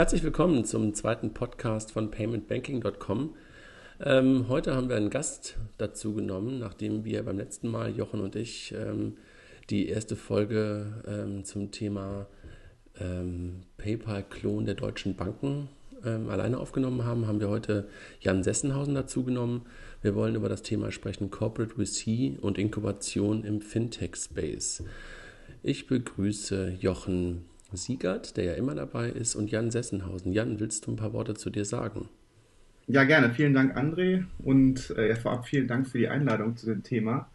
Herzlich willkommen zum zweiten Podcast von paymentbanking.com. Ähm, heute haben wir einen Gast dazu genommen, nachdem wir beim letzten Mal, Jochen und ich, ähm, die erste Folge ähm, zum Thema ähm, PayPal-Klon der deutschen Banken ähm, alleine aufgenommen haben, haben wir heute Jan Sessenhausen dazu genommen. Wir wollen über das Thema sprechen Corporate VC und Inkubation im Fintech-Space. Ich begrüße Jochen Siegert, der ja immer dabei ist, und Jan Sessenhausen. Jan, willst du ein paar Worte zu dir sagen? Ja, gerne. Vielen Dank, André. Und äh, vorab vielen Dank für die Einladung zu dem Thema,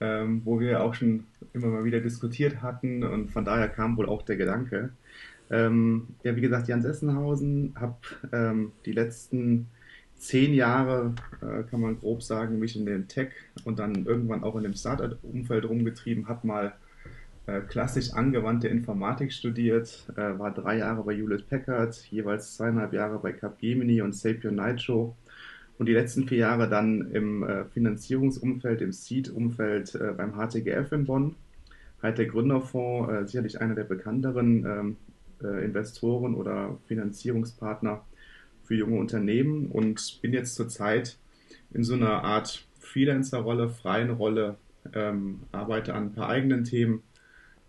ähm, wo wir auch schon immer mal wieder diskutiert hatten. Und von daher kam wohl auch der Gedanke. Ähm, ja, wie gesagt, Jan Sessenhausen, habe ähm, die letzten zehn Jahre, äh, kann man grob sagen, mich in dem Tech und dann irgendwann auch in dem Startup-Umfeld rumgetrieben, habe mal klassisch angewandte Informatik studiert, äh, war drei Jahre bei Hewlett Packard, jeweils zweieinhalb Jahre bei Capgemini und Sapio Nitro und die letzten vier Jahre dann im äh, Finanzierungsumfeld, im Seed-Umfeld äh, beim HTGF in Bonn. Halt der Gründerfonds, äh, sicherlich einer der bekannteren ähm, äh, Investoren oder Finanzierungspartner für junge Unternehmen und bin jetzt zurzeit in so einer Art Freelancer-Rolle, freien Rolle, ähm, arbeite an ein paar eigenen Themen,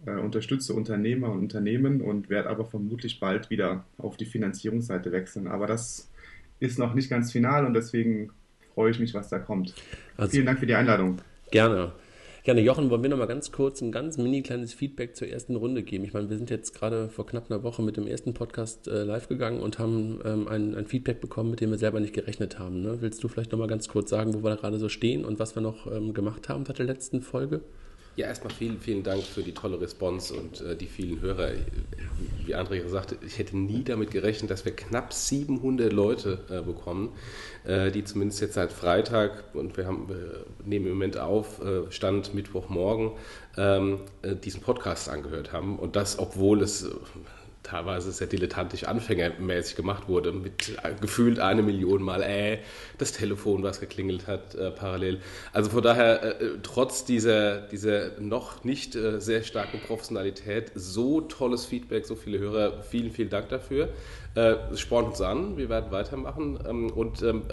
äh, unterstütze Unternehmer und Unternehmen und werde aber vermutlich bald wieder auf die Finanzierungsseite wechseln. Aber das ist noch nicht ganz final und deswegen freue ich mich, was da kommt. Also, Vielen Dank für die Einladung. Gerne. Gerne, Jochen, wollen wir noch mal ganz kurz ein ganz mini kleines Feedback zur ersten Runde geben? Ich meine, wir sind jetzt gerade vor knapp einer Woche mit dem ersten Podcast äh, live gegangen und haben ähm, ein, ein, Feedback bekommen, mit dem wir selber nicht gerechnet haben. Ne? Willst du vielleicht noch mal ganz kurz sagen, wo wir da gerade so stehen und was wir noch ähm, gemacht haben seit der letzten Folge? Ja, erstmal vielen, vielen Dank für die tolle Response und äh, die vielen Hörer. Wie André hat, ich hätte nie damit gerechnet, dass wir knapp 700 Leute äh, bekommen, äh, die zumindest jetzt seit Freitag, und wir, haben, wir nehmen im Moment auf, äh, Stand Mittwochmorgen, ähm, äh, diesen Podcast angehört haben. Und das, obwohl es teilweise sehr dilettantisch anfängermäßig gemacht wurde, mit äh, gefühlt eine Million Mal, äh, das Telefon, was geklingelt hat, äh, parallel. Also von daher, äh, äh trotz dieser, dieser noch nicht äh, sehr starken Professionalität, so tolles Feedback, so viele Hörer, vielen, vielen Dank dafür. Es spornt uns an, wir werden weitermachen ähm, und ähm,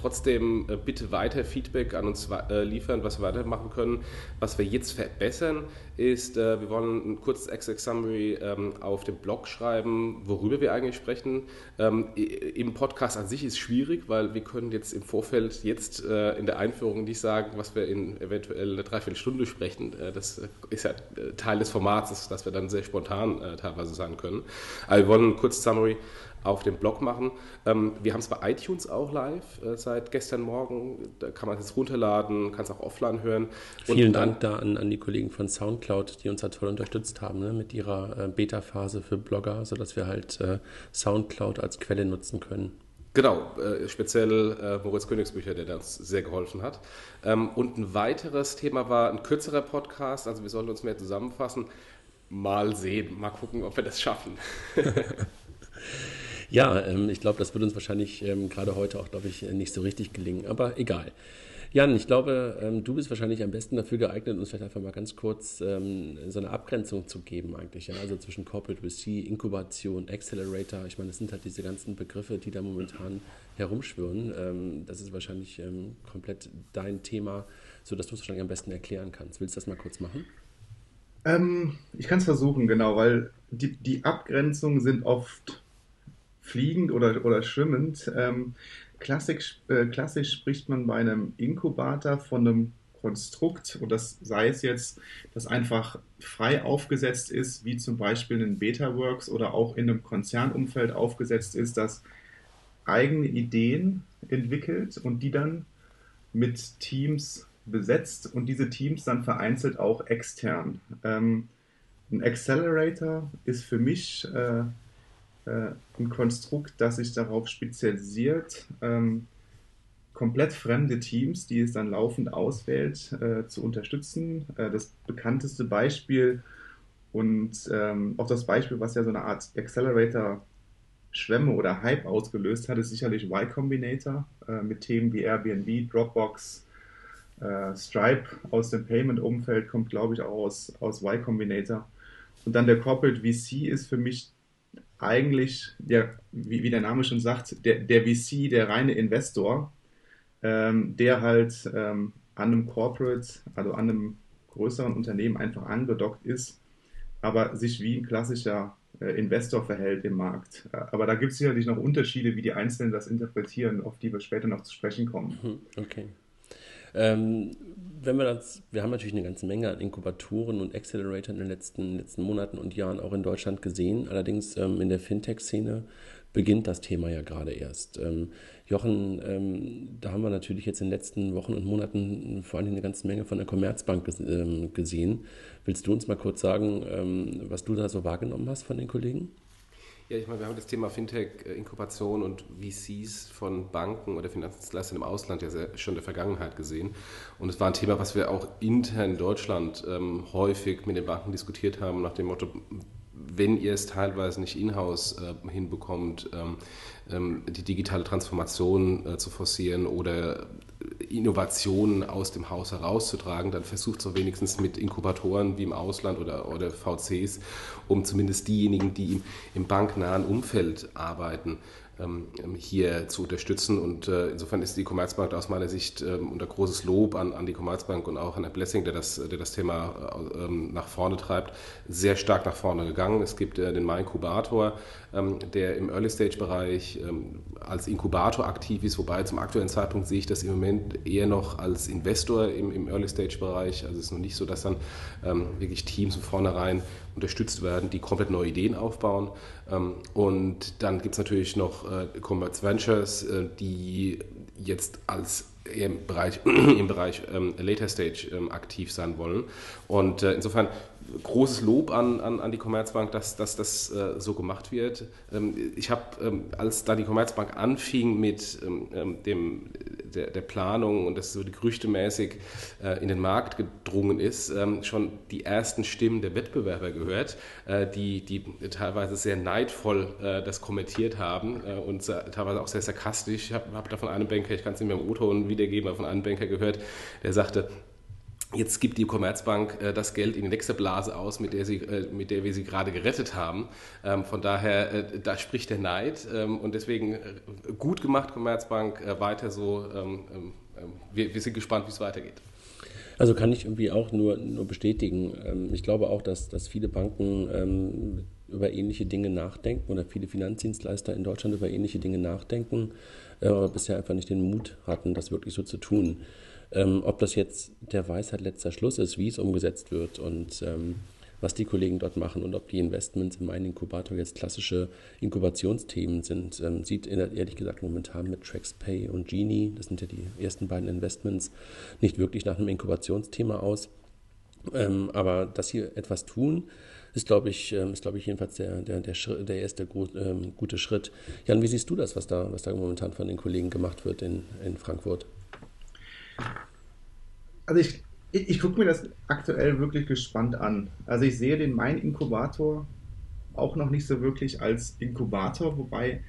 trotzdem äh, bitte weiter Feedback an uns äh, liefern, was wir weitermachen können. Was wir jetzt verbessern, ist, äh, wir wollen ein kurzes Exec Summary ähm, auf dem Blog schreiben, worüber wir eigentlich sprechen. Ähm, Im Podcast an sich ist schwierig, weil wir können jetzt im Vorfeld jetzt in der Einführung nicht sagen, was wir in eventuell eine Dreiviertelstunde sprechen. Das ist ja Teil des Formats, dass wir dann sehr spontan teilweise sein können. Aber wir wollen ein kurzes Summary auf dem Blog machen. Ähm, wir haben es bei iTunes auch live äh, seit gestern Morgen. Da kann man es runterladen, kann es auch offline hören. Vielen Dank da an, an die Kollegen von Soundcloud, die uns da toll unterstützt haben ne, mit ihrer äh, Beta-Phase für Blogger, sodass wir halt äh, Soundcloud als Quelle nutzen können. Genau, äh, speziell äh, Moritz Königsbücher, der uns sehr geholfen hat. Ähm, und ein weiteres Thema war ein kürzerer Podcast, also wir sollen uns mehr zusammenfassen. Mal sehen, mal gucken, ob wir das schaffen. Ja, ähm, ich glaube, das wird uns wahrscheinlich ähm, gerade heute auch, glaube ich, nicht so richtig gelingen. Aber egal. Jan, ich glaube, ähm, du bist wahrscheinlich am besten dafür geeignet, uns vielleicht einfach mal ganz kurz ähm, so eine Abgrenzung zu geben eigentlich. Ja? Also zwischen Corporate VC, Inkubation, Accelerator. Ich meine, das sind halt diese ganzen Begriffe, die da momentan herumschwirren. Ähm, das ist wahrscheinlich ähm, komplett dein Thema, sodass du es wahrscheinlich am besten erklären kannst. Willst du das mal kurz machen? Ähm, ich kann es versuchen, genau, weil die, die Abgrenzungen sind oft fliegend oder, oder schwimmend. Ähm, klassisch, äh, klassisch spricht man bei einem Inkubator von einem Konstrukt und das sei es jetzt, das einfach frei aufgesetzt ist, wie zum Beispiel in Betaworks oder auch in einem Konzernumfeld aufgesetzt ist, das eigene Ideen entwickelt und die dann mit Teams besetzt und diese Teams dann vereinzelt auch extern. Ähm, ein Accelerator ist für mich äh, äh, ein Konstrukt, das sich darauf spezialisiert, ähm, komplett fremde Teams, die es dann laufend auswählt, äh, zu unterstützen. Äh, das bekannteste Beispiel und ähm, auch das Beispiel, was ja so eine Art Accelerator Schwämme oder Hype ausgelöst hat, ist sicherlich Y Combinator äh, mit Themen wie Airbnb, Dropbox, äh, Stripe aus dem Payment-Umfeld kommt, glaube ich, auch aus, aus Y Combinator. Und dann der Corporate VC ist für mich eigentlich, ja, wie, wie der Name schon sagt, der, der VC, der reine Investor, ähm, der halt ähm, an einem Corporate, also an einem größeren Unternehmen einfach angedockt ist, aber sich wie ein klassischer äh, Investor verhält im Markt. Aber da gibt es sicherlich noch Unterschiede, wie die Einzelnen das interpretieren, auf die wir später noch zu sprechen kommen. Mhm, okay. Ähm, wenn wir das, wir haben natürlich eine ganze Menge an Inkubatoren und Acceleratoren in den letzten, letzten Monaten und Jahren auch in Deutschland gesehen. Allerdings ähm, in der Fintech-Szene beginnt das Thema ja gerade erst. Ähm, Jochen, ähm, da haben wir natürlich jetzt in den letzten Wochen und Monaten vor allem eine ganze Menge von der Commerzbank ähm, gesehen. Willst du uns mal kurz sagen, ähm, was du da so wahrgenommen hast von den Kollegen? Ja, ich meine, wir haben das Thema Fintech-Inkubation und VCs von Banken oder Finanzdienstleistern im Ausland ja sehr, schon in der Vergangenheit gesehen. Und es war ein Thema, was wir auch intern in Deutschland ähm, häufig mit den Banken diskutiert haben, nach dem Motto, wenn ihr es teilweise nicht in-house äh, hinbekommt, ähm, ähm, die digitale Transformation äh, zu forcieren oder Innovationen aus dem Haus herauszutragen, dann versucht es auch wenigstens mit Inkubatoren wie im Ausland oder, oder VCs, um zumindest diejenigen, die im, im banknahen Umfeld arbeiten, hier zu unterstützen. Und äh, insofern ist die Commerzbank aus meiner Sicht ähm, unter großes Lob an, an die Commerzbank und auch an Herr Blessing, der das, der das Thema äh, nach vorne treibt, sehr stark nach vorne gegangen. Es gibt äh, den My-Inkubator, der im Early-Stage-Bereich als Inkubator aktiv ist, wobei zum aktuellen Zeitpunkt sehe ich das im Moment eher noch als Investor im, im Early-Stage-Bereich. Also es ist noch nicht so, dass dann wirklich Teams von vornherein unterstützt werden, die komplett neue Ideen aufbauen. Ähm, und dann gibt es natürlich noch äh, Commerce Ventures, äh, die jetzt als im Bereich, im Bereich ähm, Later Stage ähm, aktiv sein wollen. Und äh, insofern großes Lob an, an, an die Commerzbank, dass, dass das äh, so gemacht wird. Ähm, ich habe, ähm, als da die Commerzbank anfing mit ähm, ähm dem, der, der, Planung und das so gerüchtemäßig äh, in den Markt gedrungen ist, ähm, schon die ersten Stimmen der Wettbewerber gehört, äh, die, die teilweise sehr neidvoll äh, das kommentiert haben äh, und teilweise auch sehr sarkastisch. Ich habe hab da von einem Banker, ich kann es nicht mehr im O-Ton wiedergeben, aber von einem Banker gehört, der sagte, Jetzt gibt die Commerzbank äh, das Geld in die nächste Blase aus, mit der, sie, äh, mit der wir sie gerade gerettet haben. Ähm, von daher, äh, da spricht der Neid. Ähm, und deswegen äh, gut gemacht, Commerzbank, äh, weiter so. Ähm, ähm, ähm, wir, wir, sind gespannt, wie es weitergeht. Also kann ich irgendwie auch nur, nur bestätigen. Ähm, ich glaube auch, dass, dass viele Banken über ähnliche Dinge nachdenken oder viele Finanzdienstleister in Deutschland über ähnliche Dinge nachdenken, äh, aber bisher einfach nicht den Mut hatten, das wirklich so zu tun. Ähm, ob das jetzt der Weisheit letzter Schluss ist, wie es umgesetzt wird und ähm, was die Kollegen dort machen und ob die Investments in meinen Inkubator jetzt klassische Inkubationsthemen sind, ähm, sieht ehrlich gesagt momentan mit TraxPay und Genie, das sind ja die ersten beiden Investments, nicht wirklich nach einem Inkubationsthema aus. Ähm, aber dass sie etwas tun, ist, glaube ich, ähm, ist, glaube ich, jedenfalls der, der, der, der erste ähm, gute Schritt. Jan, wie siehst du das, was da, was da momentan von den Kollegen gemacht wird in, in Frankfurt? Also ich, ich, ich gucke mir das aktuell wirklich gespannt an. Also ich sehe den Mein-Inkubator auch noch nicht so wirklich als Inkubator, wobei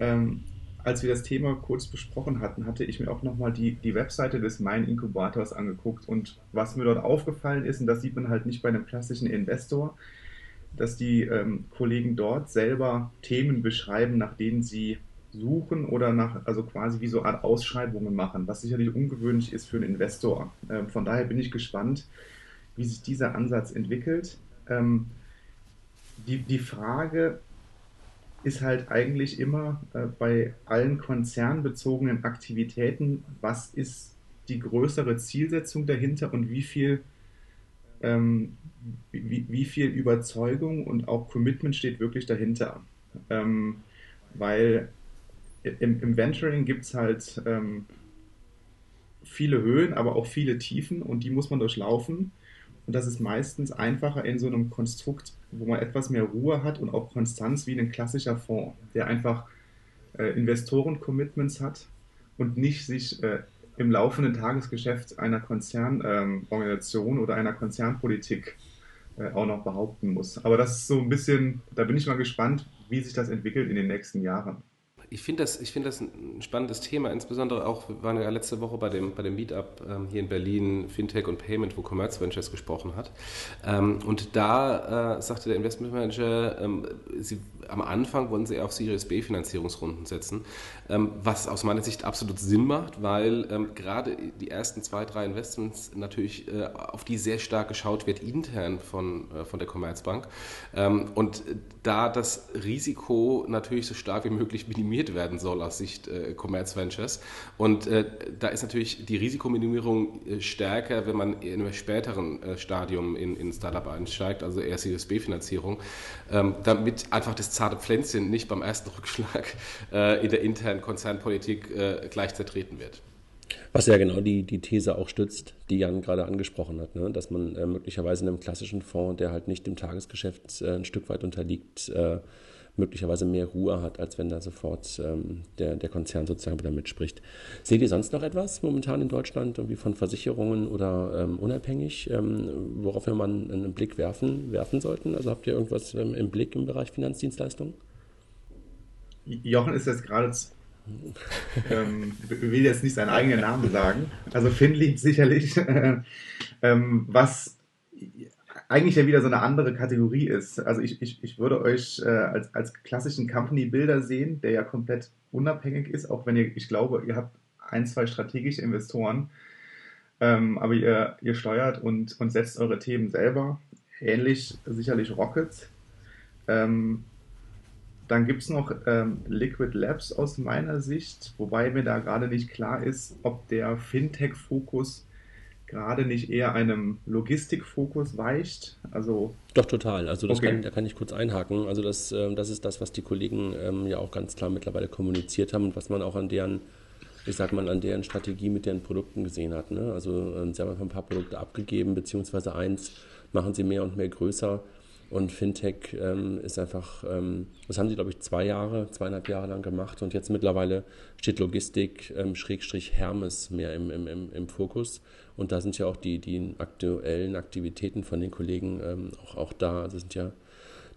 ähm, als wir das Thema kurz besprochen hatten, hatte ich mir auch nochmal die, die Webseite des Mein-Inkubators angeguckt und was mir dort aufgefallen ist, und das sieht man halt nicht bei einem klassischen Investor, dass die ähm, Kollegen dort selber Themen beschreiben, nach denen sie suchen oder nach, also quasi wie so eine Art Ausschreibungen machen, was sicherlich ungewöhnlich ist für einen Investor. Ähm, von daher bin ich gespannt, wie sich dieser Ansatz entwickelt. Ähm, die, die Frage ist halt eigentlich immer äh, bei allen konzernbezogenen Aktivitäten, was ist die größere Zielsetzung dahinter und wie viel, ähm, wie, wie, viel Überzeugung und auch Commitment steht wirklich dahinter. Ähm, weil im, im Venturing gibt es halt ähm, viele Höhen, aber auch viele Tiefen und die muss man durchlaufen. Und das ist meistens einfacher in so einem Konstrukt, wo man etwas mehr Ruhe hat und auch Konstanz wie ein klassischer Fonds, der einfach äh, Investoren-Commitments hat und nicht sich äh, im laufenden Tagesgeschäft einer Konzernorganisation ähm, oder einer Konzernpolitik äh, auch noch behaupten muss. Aber das ist so ein bisschen, da bin ich mal gespannt, wie sich das entwickelt in den nächsten Jahren. Ich finde das, find das ein spannendes Thema, insbesondere auch, wir waren ja letzte Woche bei dem, bei dem Meetup ähm, hier in Berlin, Fintech und Payment, wo Commerce Ventures gesprochen hat. Ähm, und da äh, sagte der Investmentmanager, ähm, sie, am Anfang wollen sie auf Series B Finanzierungsrunden setzen, ähm, was aus meiner Sicht absolut Sinn macht, weil ähm, gerade die ersten zwei, drei Investments natürlich äh, auf die sehr stark geschaut wird intern von, äh, von der Commerzbank. Ähm, und da das Risiko natürlich so stark wie möglich minimiert werden soll aus Sicht äh, Commerce Ventures. Und äh, da ist natürlich die Risikominimierung äh, stärker, wenn man in einem späteren äh, Stadium in, in Startup einsteigt, also eher Series B-Finanzierung, ähm, damit einfach das zarte Pflänzchen nicht beim ersten Rückschlag äh, in der internen Konzernpolitik äh, gleich zertreten wird. Was ja genau die, die These auch stützt, die Jan gerade angesprochen hat, ne? dass man äh, möglicherweise in einem klassischen Fonds, der halt nicht dem Tagesgeschäft äh, ein Stück weit unterliegt, äh, möglicherweise mehr Ruhe hat, als wenn da sofort ähm, der, der Konzern sozusagen wieder mitspricht. Seht ihr sonst noch etwas momentan in Deutschland, irgendwie von Versicherungen oder ähm, unabhängig, ähm, worauf wir mal einen Blick werfen, werfen sollten? Also habt ihr irgendwas ähm, im Blick im Bereich Finanzdienstleistungen? Jochen ist jetzt gerade ähm, will jetzt nicht seinen eigenen Namen sagen. Also Finlieb sicherlich. ähm, was eigentlich ja wieder so eine andere Kategorie ist. Also ich, ich, ich würde euch äh, als, als klassischen Company-Builder sehen, der ja komplett unabhängig ist, auch wenn ihr, ich glaube, ihr habt ein, zwei strategische Investoren, ähm, aber ihr, ihr steuert und, und setzt eure Themen selber. Ähnlich sicherlich Rockets. Ähm, dann gibt es noch ähm, Liquid Labs aus meiner Sicht, wobei mir da gerade nicht klar ist, ob der Fintech-Fokus gerade nicht eher einem Logistikfokus weicht? Also Doch, total. Also das okay. kann, da kann ich kurz einhaken. Also das, äh, das ist das, was die Kollegen ähm, ja auch ganz klar mittlerweile kommuniziert haben und was man auch an deren, ich sag mal, an deren Strategie mit deren Produkten gesehen hat. Ne? Also ähm, sie haben ein paar Produkte abgegeben, beziehungsweise eins machen sie mehr und mehr größer. Und Fintech ähm, ist einfach, ähm, das haben sie, glaube ich, zwei Jahre, zweieinhalb Jahre lang gemacht. Und jetzt mittlerweile steht Logistik, ähm, Schrägstrich Hermes mehr im, im, im, Fokus. Und da sind ja auch die, die aktuellen Aktivitäten von den Kollegen ähm, auch, auch da. Also sind ja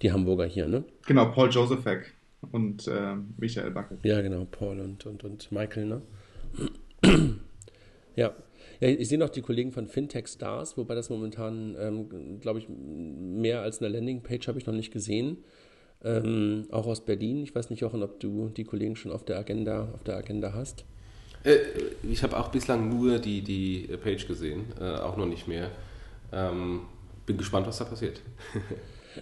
die Hamburger hier, ne? Genau, Paul Josephek und äh, Michael Backe. Ja, genau, Paul und, und, und Michael, ne? ja. Ja, ich sehe noch die Kollegen von Fintech Stars, wobei das momentan, ähm, glaube ich, mehr als eine Landingpage habe ich noch nicht gesehen. Ähm, auch aus Berlin. Ich weiß nicht, Jochen, ob du die Kollegen schon auf der Agenda, auf der Agenda hast. Äh, ich habe auch bislang nur die, die Page gesehen, äh, auch noch nicht mehr. Ähm, bin gespannt, was da passiert.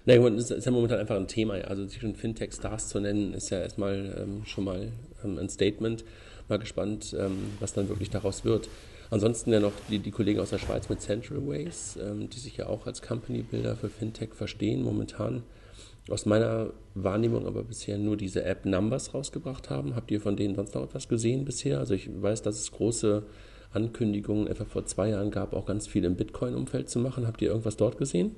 Naja, das ist ja momentan einfach ein Thema. Also sich schon Fintech-Stars zu nennen, ist ja erstmal ähm, schon mal ähm, ein Statement. Mal gespannt, ähm, was dann wirklich daraus wird. Ansonsten ja noch die, die Kollegen aus der Schweiz mit Central Ways, ähm, die sich ja auch als Company-Builder für Fintech verstehen momentan aus meiner Wahrnehmung aber bisher nur diese App Numbers rausgebracht haben. Habt ihr von denen sonst noch etwas gesehen bisher? Also ich weiß, dass es große Ankündigungen etwa vor zwei Jahren gab, auch ganz viel im Bitcoin-Umfeld zu machen. Habt ihr irgendwas dort gesehen?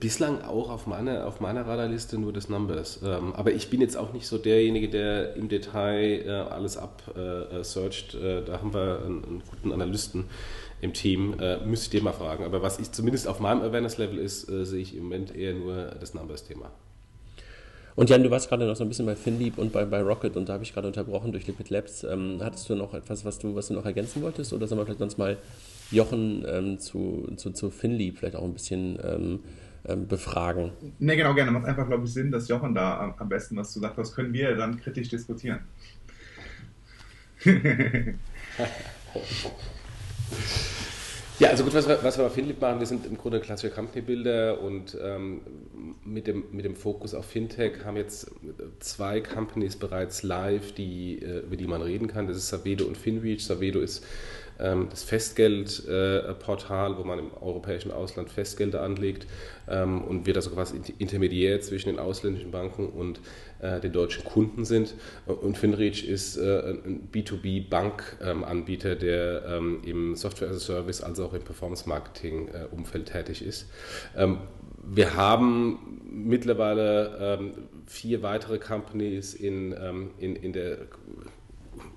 Bislang auch auf meiner, auf meiner Radarliste nur des Numbers. Ähm, aber ich bin jetzt auch nicht so derjenige, der im Detail äh, alles absearcht. Äh, äh, da haben wir einen, einen guten Analysten im Team. Äh, müsste ich dir mal fragen. Aber was ich zumindest auf meinem Awareness-Level ist, äh, sehe ich im Moment eher nur das Numbers-Thema. Und Jan, du warst gerade noch so ein bisschen bei FinLeap und bei, bei Rocket und da habe ich gerade unterbrochen durch Liquid Labs. Ähm, hattest du noch etwas, was du, was du noch ergänzen wolltest? Oder sollen wir vielleicht sonst mal Jochen ähm, zu, zu, zu FinLeap vielleicht auch ein bisschen ähm, befragen? Ne, genau, gerne. Macht einfach, glaube ich, Sinn, dass Jochen da am, besten was zu sagt. Was können wir dann kritisch diskutieren? Ja, also gut, was wir, was wir bei Finlip machen, wir sind im Grunde klassische Company-Builder und ähm, mit, dem, mit dem Fokus auf Fintech haben jetzt zwei Companies bereits live, die, äh, über die man reden kann. Das ist Savedo und Finreach. Savedo ist ähm, das Festgeldportal, äh, wo man im europäischen Ausland Festgelder anlegt ähm, und wir da so quasi intermediär zwischen den ausländischen Banken und äh, den deutschen Kunden sind. Und Finreach ist äh, ein B2B-Bankanbieter, ähm, der ähm, im Software as a Service als auch im Performance-Marketing-Umfeld tätig ist. Ähm, wir haben mittlerweile ähm, vier weitere Companies in, ähm, in, in der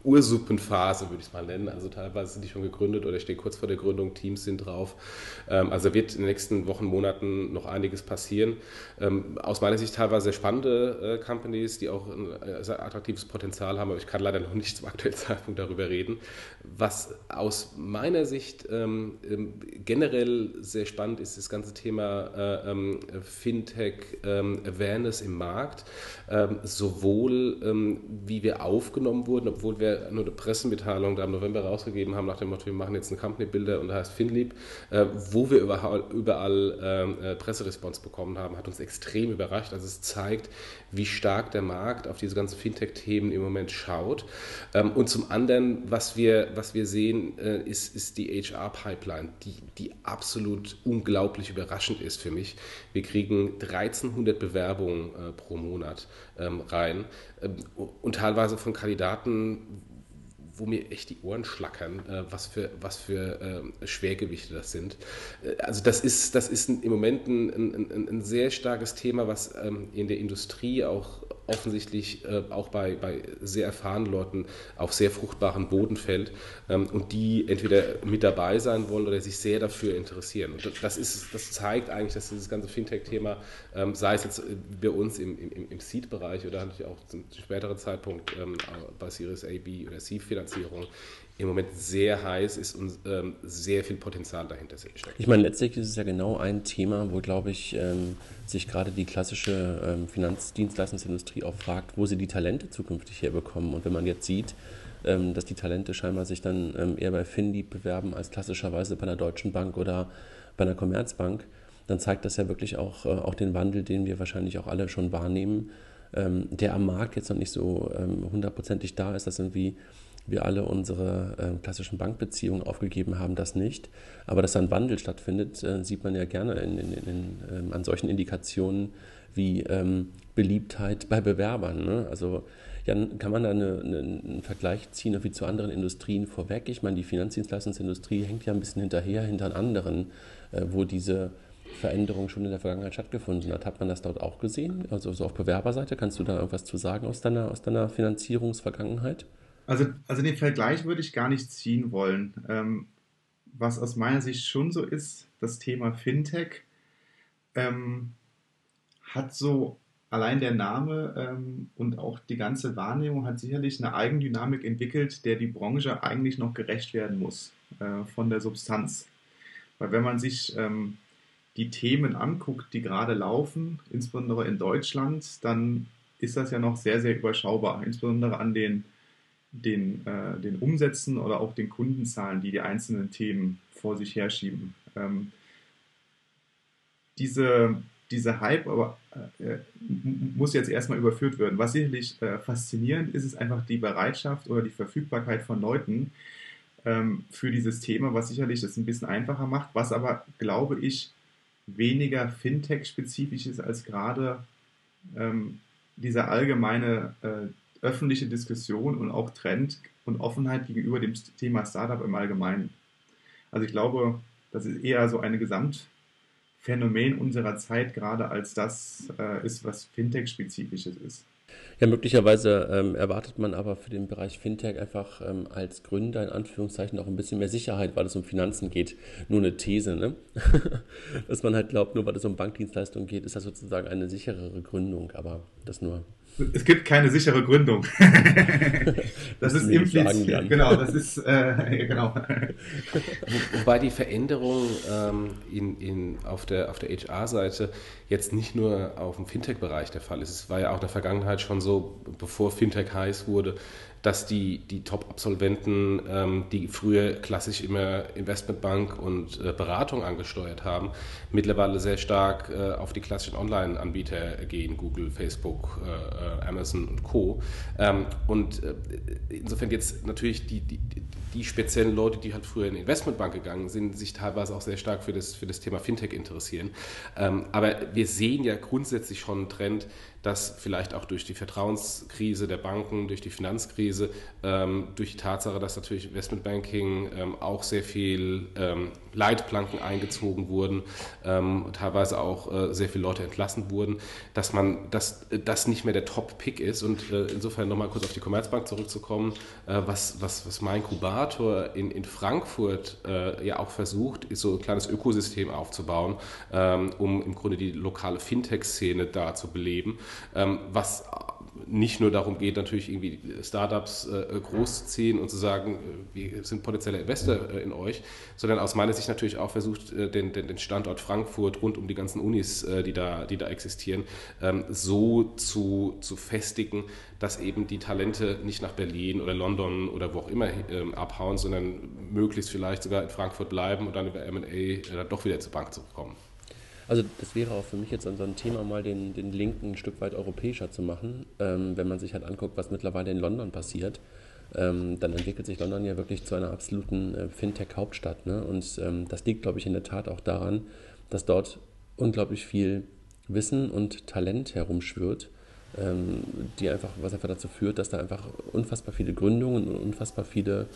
Ursuppenphase, würde ich es mal nennen. Also teilweise sind die schon gegründet oder stehen kurz vor der Gründung, Teams sind drauf. Ähm, also wird in den nächsten Wochen, Monaten noch einiges passieren. Ähm, aus meiner Sicht teilweise sehr spannende äh, Companies, die auch ein äh, sehr attraktives Potenzial haben, aber ich kann leider noch nicht zum aktuellen Zeitpunkt darüber reden. Was aus meiner Sicht ähm, generell sehr spannend ist, das ganze Thema äh, Fintech Awareness im Markt, sowohl wie wir aufgenommen wurden, obwohl wir nur eine Pressemitteilung da im November rausgegeben haben, nach dem Motto, wir machen jetzt einen Company Builder und da heißt FinLeap, äh, wo wir überall, überall ähm, äh, Presseresponse bekommen haben, hat uns extrem überrascht. Also es zeigt, wie stark der Markt auf diese ganzen Fintech-Themen im Moment schaut. Ähm, und zum anderen, was wir, was wir sehen, äh, ist, ist die HR-Pipeline, die, die absolut unglaublich überraschend ist für mich. Wir kriegen 1300 Bewerbungen äh, pro Monat ähm, rein ähm, und teilweise von Kandidaten, wo mir echt die Ohren schlackern, äh, was für, was für äh, Schwergewichte das sind. Äh, also das ist, das ist im Moment ein, ein, ein sehr starkes Thema, was ähm, in der Industrie auch offensichtlich äh, auch bei, bei sehr erfahrenen Leuten auf sehr fruchtbaren Boden fällt ähm, und die entweder mit dabei sein wollen oder sich sehr dafür interessieren. Und das, ist, das zeigt eigentlich, dass dieses ganze Fintech-Thema, ähm, sei es jetzt bei uns im, im, im Seed-Bereich oder natürlich auch zum späteren Zeitpunkt ähm, bei Series A, B oder C-Finanzierung, im Moment sehr heiß ist und ähm, sehr viel Potenzial dahinter steckt. Ich meine, letztlich ist es ja genau ein Thema, wo, glaube ich, ähm, sich gerade die klassische ähm, Finanzdienstleistungsindustrie auch fragt, wo sie die Talente zukünftig herbekommen. Und wenn man jetzt sieht, ähm, dass die Talente scheinbar sich dann ähm, eher bei FinLeap bewerben als klassischerweise bei einer Deutschen Bank oder bei einer Commerzbank, dann zeigt das ja wirklich auch, äh, auch den Wandel, den wir wahrscheinlich auch alle schon wahrnehmen, ähm, der am Markt jetzt noch nicht so hundertprozentig da ist, dass irgendwie wir alle unsere äh, klassischen Bankbeziehungen aufgegeben haben, das nicht. Aber dass ein Wandel stattfindet, äh, sieht man ja gerne in, in, in, ähm, an solchen Indikationen wie ähm, Beliebtheit bei Bewerbern. Ne? Also Jan, kann man da eine, eine, einen Vergleich ziehen wie zu anderen Industrien vorweg? Ich meine, die Finanzdienstleistungsindustrie hängt ja ein bisschen hinterher, hinter anderen, äh, wo diese Veränderung schon in der Vergangenheit stattgefunden hat. Hat man das dort auch gesehen? Also so auf Bewerberseite, kannst du da irgendwas zu sagen aus deiner, aus deiner Finanzierungsvergangenheit? Also, also den Vergleich würde ich gar nicht ziehen wollen. Ähm, was aus meiner Sicht schon so ist, das Thema Fintech ähm, hat so allein der Name ähm, und auch die ganze Wahrnehmung hat sicherlich eine Eigendynamik entwickelt, der die Branche eigentlich noch gerecht werden muss äh, von der Substanz. Weil wenn man sich ähm, die Themen anguckt, die gerade laufen, insbesondere in Deutschland, dann ist das ja noch sehr, sehr überschaubar, insbesondere an den den, äh, den Umsätzen oder auch den Kundenzahlen, die die einzelnen Themen vor sich herschieben. Ähm, diese, diese Hype aber, äh, muss jetzt erstmal überführt werden. Was sicherlich äh, faszinierend ist, ist einfach die Bereitschaft oder die Verfügbarkeit von Leuten ähm, für dieses Thema, was sicherlich das ein bisschen einfacher macht, was aber, glaube ich, weniger Fintech-spezifisch ist als gerade ähm, dieser allgemeine äh, öffentliche Diskussion und auch Trend und Offenheit gegenüber dem Thema Startup im Allgemeinen. Also ich glaube, das ist eher so ein Gesamtphänomen unserer Zeit, gerade als das äh, ist, was Fintech-spezifisches ist. Ja, möglicherweise ähm, erwartet man aber für den Bereich Fintech einfach ähm, als Gründer in Anführungszeichen auch ein bisschen mehr Sicherheit, weil es um Finanzen geht. Nur eine These, ne? Dass man halt glaubt, nur weil es um Bankdienstleistungen geht, ist das sozusagen eine sicherere Gründung, aber das nur es gibt keine sichere Gründung. das ist implizit. Genau, das ist äh, genau. Wobei die Veränderung ähm, in, in, auf der, auf der HR-Seite jetzt nicht nur auf dem Fintech-Bereich der Fall ist. Es war ja auch in der Vergangenheit schon so, bevor Fintech heiß wurde, dass die, die Top-Absolventen, ähm, die früher klassisch immer Investmentbank und äh, Beratung angesteuert haben, mittlerweile sehr stark äh, auf die klassischen Online-Anbieter gehen, Google, Facebook, äh, äh Amazon und Co. Ähm, und äh, insofern jetzt natürlich die, die, die speziellen Leute, die halt früher in die Investmentbank gegangen sind, sich teilweise auch sehr stark für das, für das Thema Fintech interessieren. Ähm, aber wir sehen ja grundsätzlich schon einen Trend, dass vielleicht auch durch die Vertrauenskrise der Banken, durch die Finanzkrise, ähm, durch die Tatsache, dass natürlich Investmentbanking ähm, auch sehr viel ähm, Leitplanken eingezogen wurden, ähm, teilweise auch äh, sehr viele Leute entlassen wurden, dass man, dass das nicht mehr der Top-Pick ist. Und äh, insofern nochmal kurz auf die Commerzbank zurückzukommen, äh, was, was, was mein Inkubator in, in Frankfurt äh, ja auch versucht, ist so ein kleines Ökosystem aufzubauen, ähm, um im Grunde die lokale Fintech-Szene da zu beleben was nicht nur darum geht, natürlich irgendwie Startups äh, großzuziehen und zu sagen, äh, wir sind potenzielle Investor äh, in euch, sondern aus meiner Sicht natürlich auch versucht, den, den, Standort Frankfurt rund um die ganzen Unis, die, da, die da existieren, ähm, so zu, zu festigen, dass eben die Talente nicht nach Berlin oder London oder wo auch immer ähm, abhauen, sondern möglichst vielleicht sogar in Frankfurt bleiben und dann über M&A äh, doch wieder zur Bank zu kommen. Also das wäre auch für mich jetzt so ein Thema, mal den, den Link ein Stück weit europäischer zu machen. Ähm, wenn man sich halt anguckt, was mittlerweile in London passiert, ähm, dann entwickelt sich London ja wirklich zu einer absoluten äh, Fintech-Hauptstadt. Ne? Und ähm, das liegt, glaube ich, in der Tat auch daran, dass dort unglaublich viel Wissen und Talent herumschwirrt, ähm, die einfach, was einfach dazu führt, dass da einfach unfassbar viele Gründungen und unfassbar viele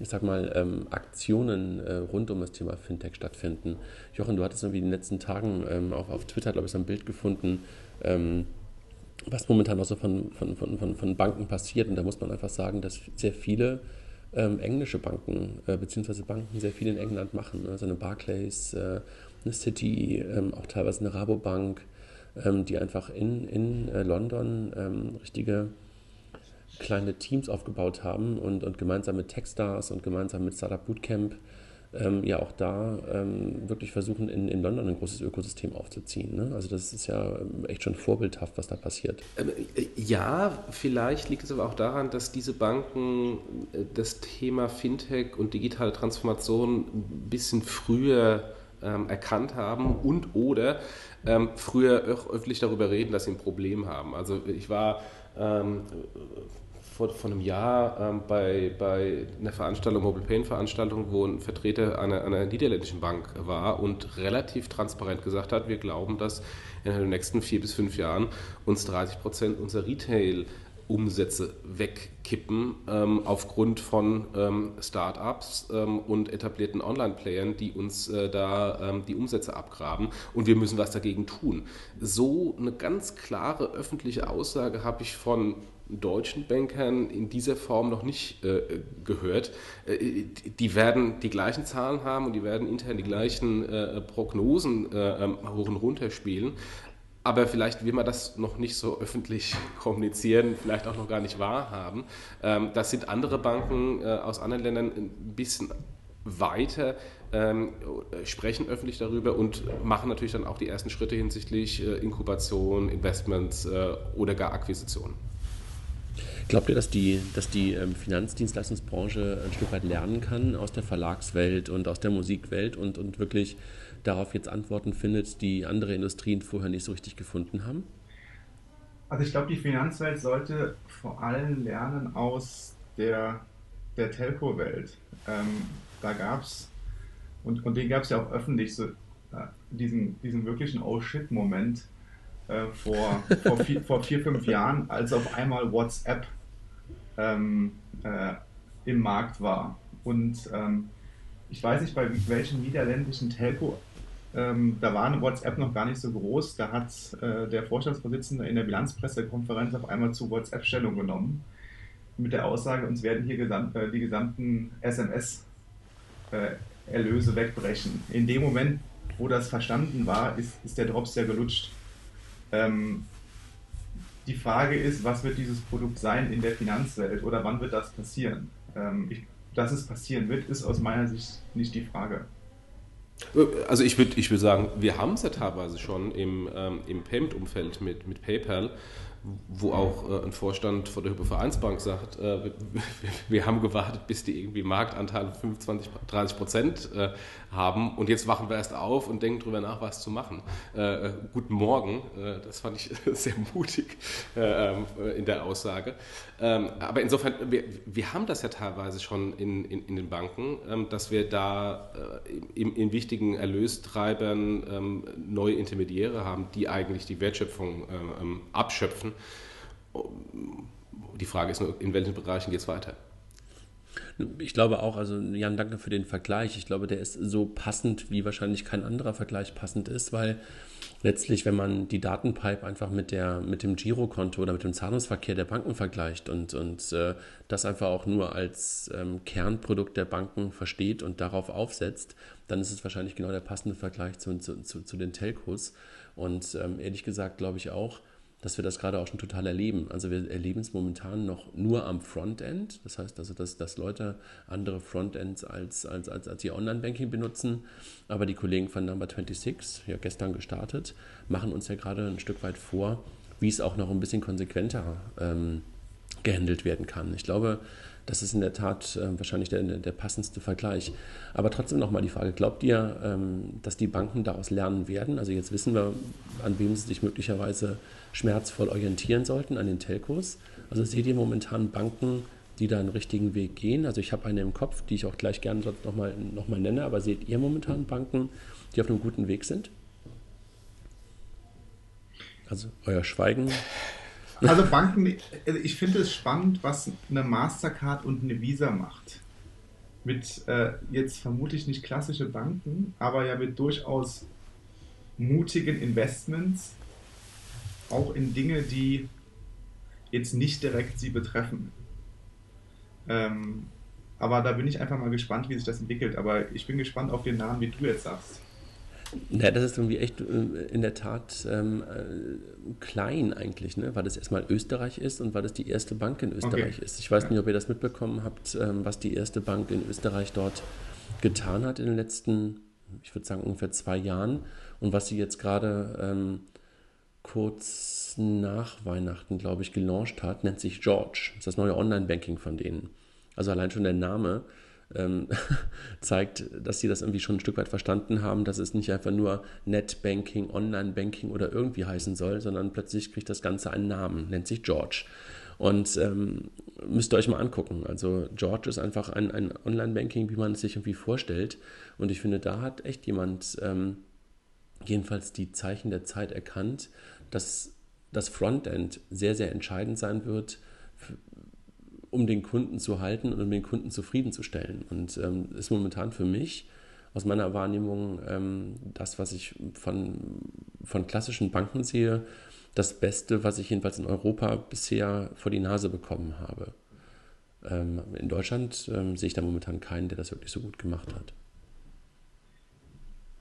ich sag mal, ähm, Aktionen äh, rund um das Thema Fintech stattfinden. Jochen, du hattest irgendwie in den letzten Tagen ähm, auch auf Twitter, glaube ich, so ein Bild gefunden, ähm, was momentan auch so von, von, von, von, Banken passiert. Und da muss man einfach sagen, dass sehr viele ähm, englische Banken, äh, beziehungsweise Banken sehr viel in England machen. Also eine Barclays, äh, eine City, ähm, auch teilweise eine Rabobank, ähm, die einfach in, in äh, London richtige kleine Teams aufgebaut haben und, und gemeinsam mit Techstars und gemeinsam mit Startup Bootcamp ähm, ja auch da ähm, wirklich versuchen, in, in London ein großes Ökosystem aufzuziehen. Ne? Also das ist ja ähm, echt schon vorbildhaft, was da passiert. Ähm, äh, ja, vielleicht liegt es aber auch daran, dass diese Banken äh, das Thema Fintech und digitale Transformation ein bisschen früher ähm, erkannt haben und oder ähm, früher öffentlich darüber reden, dass sie ein Problem haben. Also ich war ähm, vor, vor einem Jahr ähm, bei, bei einer Veranstaltung, Mobile Pain Veranstaltung, wo ein Vertreter einer, einer niederländischen Bank war und relativ transparent gesagt hat, wir glauben, dass in den nächsten vier bis fünf Jahren uns 30 Prozent unserer Retail Umsätze wegkippen ähm, aufgrund von ähm, Startups ähm, und etablierten Online-Playern, die uns äh, da ähm, die Umsätze abgraben und wir müssen was dagegen tun. So eine ganz klare öffentliche Aussage habe ich von deutschen Bankern in dieser Form noch nicht äh, gehört. Äh, die werden die gleichen Zahlen haben und die werden intern die gleichen äh, Prognosen äh, ähm, hoch und runter spielen. Aber vielleicht will man das noch nicht so öffentlich kommunizieren, vielleicht auch noch gar nicht wahrhaben. Ähm, das sind andere Banken äh, aus anderen Ländern ein bisschen weiter, ähm, sprechen öffentlich darüber und machen natürlich dann auch die ersten Schritte hinsichtlich äh, Inkubation, Investments oder gar Akquisitionen. Glaubt ihr, dass die, dass die ähm, Finanzdienstleistungsbranche ein Stück weit lernen kann aus der Verlagswelt und aus der Musikwelt und, und wirklich darauf jetzt Antworten findet, die andere Industrien vorher nicht so richtig gefunden haben? Also ich glaube, die Finanzwelt sollte vor allem lernen aus der, der Telco-Welt. Ähm, da gab es, und, und den gab es ja auch öffentlich, so, äh, diesen, diesen wirklichen Oh-Shit-Moment äh, vor, vor, vier, vor vier, fünf Jahren, als auf einmal WhatsApp ähm, äh, im Markt war. Und ähm, ich weiß nicht, bei welchen niederländischen Telco, ähm, da war WhatsApp noch gar nicht so groß. Da hat äh, der Vorstandsvorsitzende in der Bilanzpressekonferenz auf einmal zu WhatsApp Stellung genommen. Mit der Aussage, uns werden hier gesamt, äh, die gesamten SMS-Erlöse äh, wegbrechen. In dem Moment, wo das verstanden war, ist, ist der Drops ja gelutscht. Ähm, die Frage ist, was wird dieses Produkt sein in der Finanzwelt oder wann wird das passieren? Ähm, ich, dass es passieren wird, ist aus meiner Sicht nicht die Frage. Also ich würde ich würd sagen, wir haben es ja teilweise schon im, ähm, im Payment-Umfeld mit, mit PayPal, wo auch äh, ein Vorstand von der Hypovereinsbank sagt, äh, wir, wir, haben gewartet, bis die irgendwie Marktanteile 25, 30 Prozent äh, haben und jetzt wachen wir erst auf und denken darüber nach, was zu machen. Äh, äh, guten Morgen, äh, das fand ich sehr mutig ähm, in der Aussage. Ähm, aber insofern, wir, wir haben das ja teilweise schon in, in, in den Banken, ähm, dass wir da in, in wichtigen Erlöstreibern ähm, neue Intermediäre haben, die eigentlich die Wertschöpfung ähm, abschöpfen. Die Frage ist nur, in welchen Bereichen geht es weiter? Ich glaube auch, also Jan, danke für den Vergleich. Ich glaube, der ist so passend, wie wahrscheinlich kein anderer Vergleich passend ist, weil letztlich, wenn man die Datenpipe einfach mit, der, mit dem Girokonto oder mit dem Zahlungsverkehr der Banken vergleicht und, und äh, das einfach auch nur als ähm, Kernprodukt der Banken versteht und darauf aufsetzt, dann ist es wahrscheinlich genau der passende Vergleich zu, zu, zu, zu den Telcos. Und ähm, ehrlich gesagt glaube ich auch, dass wir das gerade auch schon total erleben. Also wir erleben es momentan noch nur am Frontend. Das heißt also, dass, dass Leute andere Frontends als, als, als, als ihr Online-Banking benutzen. Aber die Kollegen von Number 26, ja gestern gestartet, machen uns ja gerade ein Stück weit vor, wie es auch noch ein bisschen konsequenter ähm, gehandelt werden kann. Ich glaube, das ist in der Tat äh, wahrscheinlich der, der passendste Vergleich. Aber trotzdem nochmal die Frage, glaubt ihr, ähm, dass die Banken daraus lernen werden? Also jetzt wissen wir, an wem sie sich möglicherweise schmerzvoll orientieren sollten, an den Telcos. Also seht ihr momentan Banken, die da einen richtigen Weg gehen? Also ich habe eine im Kopf, die ich auch gleich gerne nochmal noch mal nenne, aber seht ihr momentan Banken, die auf einem guten Weg sind? Also euer Schweigen also Banken, also ich finde es spannend, was eine Mastercard und eine Visa macht. Mit äh, jetzt vermutlich nicht klassische Banken, aber ja mit durchaus mutigen Investments, auch in Dinge, die jetzt nicht direkt sie betreffen. Ähm, aber da bin ich einfach mal gespannt, wie sich das entwickelt. Aber ich bin gespannt auf den Namen, wie du jetzt sagst. Ja, das ist irgendwie echt äh, in der Tat ähm, äh, klein eigentlich, ne? weil das erstmal Österreich ist und weil das die erste Bank in Österreich okay. ist. Ich weiß nicht, ob ihr das mitbekommen habt, ähm, was die erste Bank in Österreich dort getan hat in den letzten, ich würde sagen, ungefähr zwei Jahren und was sie jetzt gerade ähm, kurz nach Weihnachten, glaube ich, gelauncht hat, nennt sich George. Das ist das neue Online-Banking von denen. Also allein schon der Name ähm, zeigt, dass sie das irgendwie schon ein Stück weit verstanden haben, dass es nicht einfach nur Netbanking, Online-Banking oder irgendwie heißen soll, sondern plötzlich kriegt das Ganze einen Namen, nennt sich George. Und ähm, müsst ihr euch mal angucken. Also George ist einfach ein, ein Online-Banking, wie man es sich irgendwie vorstellt. Und ich finde, da hat echt jemand ähm, jedenfalls die Zeichen der Zeit erkannt, dass das Frontend sehr, sehr entscheidend sein wird um den Kunden zu halten und um den Kunden zufriedenzustellen. Und ähm, ist momentan für mich aus meiner Wahrnehmung ähm, das, was ich von, von klassischen Banken sehe, das Beste, was ich jedenfalls in Europa bisher vor die Nase bekommen habe. Ähm, in Deutschland ähm, sehe ich da momentan keinen, der das wirklich so gut gemacht hat.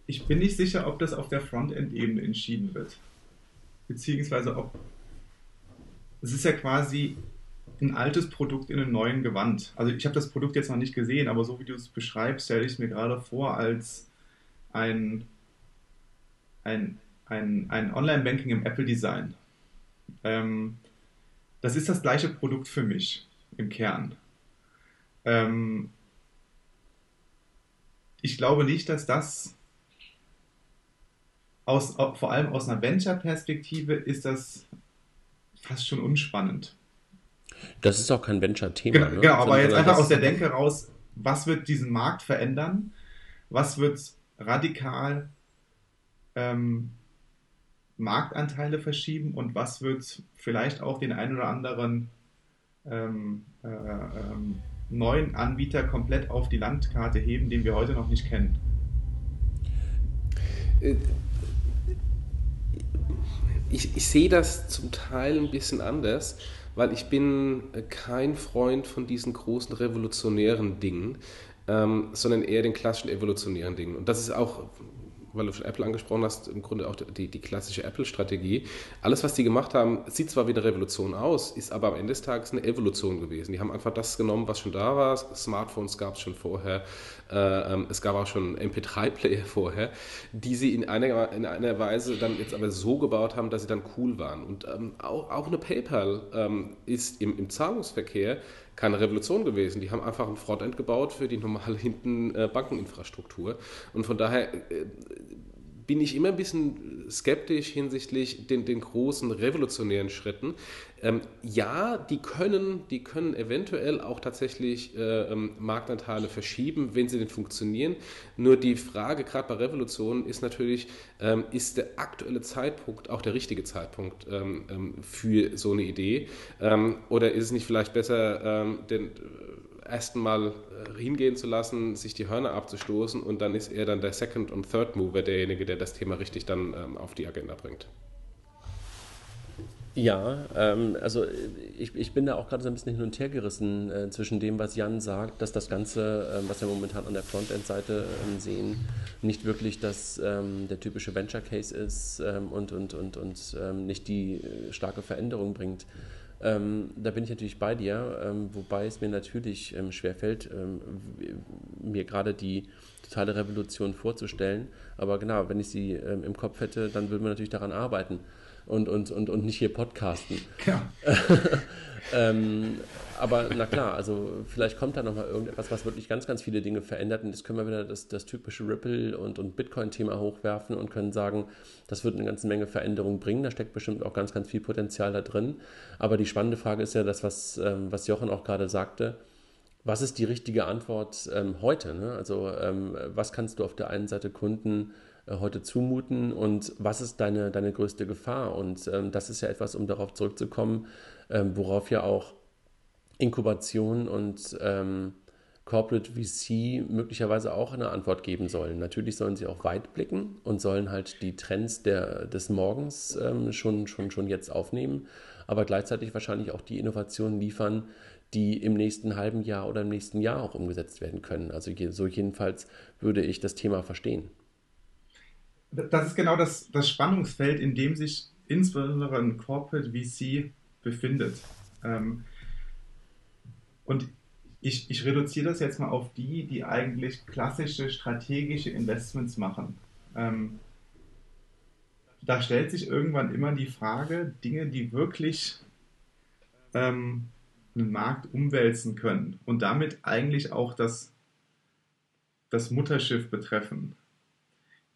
Ich bin nicht sicher, ob das auf der Frontend-Ebene entschieden wird. Beziehungsweise ob. Es ist ja quasi ein altes Produkt in einem neuen Gewand. Also ich habe das Produkt jetzt noch nicht gesehen, aber so wie du es beschreibst, stelle ich es mir gerade vor als ein, ein, ein, ein Online-Banking im Apple-Design. Ähm, das ist das gleiche Produkt für mich im Kern. Ähm, ich glaube nicht, dass das aus, vor allem aus einer Venture-Perspektive ist das fast schon unspannend. Das ist auch kein Venture-Thema. Genau, ne? genau aber jetzt einfach aus der Denke raus, was wird diesen Markt verändern? Was wird radikal ähm, Marktanteile verschieben und was wird vielleicht auch den einen oder anderen ähm, äh, ähm, neuen Anbieter komplett auf die Landkarte heben, den wir heute noch nicht kennen? Äh, ich, ich sehe das zum Teil ein bisschen anders weil ich bin kein Freund von diesen großen revolutionären Dingen, ähm, sondern eher den klassischen evolutionären Dingen. Und das ist auch weil du schon Apple angesprochen hast, im Grunde auch die, die klassische Apple-Strategie. Alles, was die gemacht haben, sieht zwar wie eine Revolution aus, ist aber am Ende des Tages eine Evolution gewesen. Die haben einfach das genommen, was schon da war. Smartphones gab es schon vorher, äh, ähm, es gab auch schon MP3-Player vorher, die sie in einer, in einer Weise dann jetzt aber so gebaut haben, dass sie dann cool waren. Und ähm, auch, auch eine PayPal ähm, ist im, im Zahlungsverkehr keine Revolution gewesen. Die haben einfach ein Frontend gebaut für die normale hinten äh, Bankeninfrastruktur. Und von daher äh, bin ich immer ein bisschen skeptisch hinsichtlich den, den großen revolutionären Schritten. Ähm, ja, die können, die können eventuell auch tatsächlich äh, ähm, Marktanteile verschieben, wenn sie denn funktionieren. Nur die Frage, gerade bei Revolutionen, ist natürlich, ähm, ist der aktuelle Zeitpunkt auch der richtige Zeitpunkt ähm, ähm, für so eine Idee? Ähm, oder ist es nicht vielleicht besser, den ersten Mal äh, hingehen zu lassen, sich die Hörner abzustoßen und dann ist er dann der Second und Third Mover derjenige, der das Thema richtig dann auf die Agenda bringt. Ja, ähm, also ich, ich bin da auch gerade so ein bisschen hin und her gerissen äh, zwischen dem, was Jan sagt, dass das Ganze, äh, was wir momentan an der Frontend-Seite äh, sehen, nicht wirklich das, ähm, der typische Venture-Case ist ähm, und, und, und, und ähm, nicht die äh, starke Veränderung bringt. Ähm, da bin ich natürlich bei dir, ähm, wobei es mir natürlich ähm, schwerfällt, mir gerade die totale Revolution vorzustellen. Aber genau, wenn ich sie im Kopf hätte, dann würden wir natürlich daran arbeiten und, und, und, und nicht hier podcasten. Ja. ähm, aber na klar, also vielleicht kommt da nochmal irgendetwas, was wirklich ganz, ganz viele Dinge verändert. Und jetzt können wir wieder das, das typische Ripple- und, und Bitcoin-Thema hochwerfen und können sagen, das wird eine ganze Menge Veränderungen bringen. Da steckt bestimmt auch ganz, ganz viel Potenzial da drin. Aber die spannende Frage ist ja das, was, ähm, was Jochen auch gerade sagte. Was ist die richtige Antwort ähm, heute? Ne? Also ähm, was kannst du auf der einen Seite Kunden heute zumuten und was ist deine, deine größte Gefahr? Und ähm, das ist ja etwas, um darauf zurückzukommen, ähm, worauf ja auch Inkubation und ähm, Corporate VC möglicherweise auch eine Antwort geben sollen. Natürlich sollen sie auch weit blicken und sollen halt die Trends der, des Morgens ähm, schon, schon, schon jetzt aufnehmen, aber gleichzeitig wahrscheinlich auch die Innovationen liefern, die im nächsten halben Jahr oder im nächsten Jahr auch umgesetzt werden können. Also so jedenfalls würde ich das Thema verstehen das ist genau das, das Spannungsfeld, in dem sich insbesondere ein Corporate VC befindet. Ähm, und ich, ich reduziere das jetzt mal auf die, die eigentlich klassische strategische Investments machen. Ähm, da stellt sich irgendwann immer die Frage, Dinge, die wirklich ähm, einen Markt umwälzen können und damit eigentlich auch das, das Mutterschiff betreffen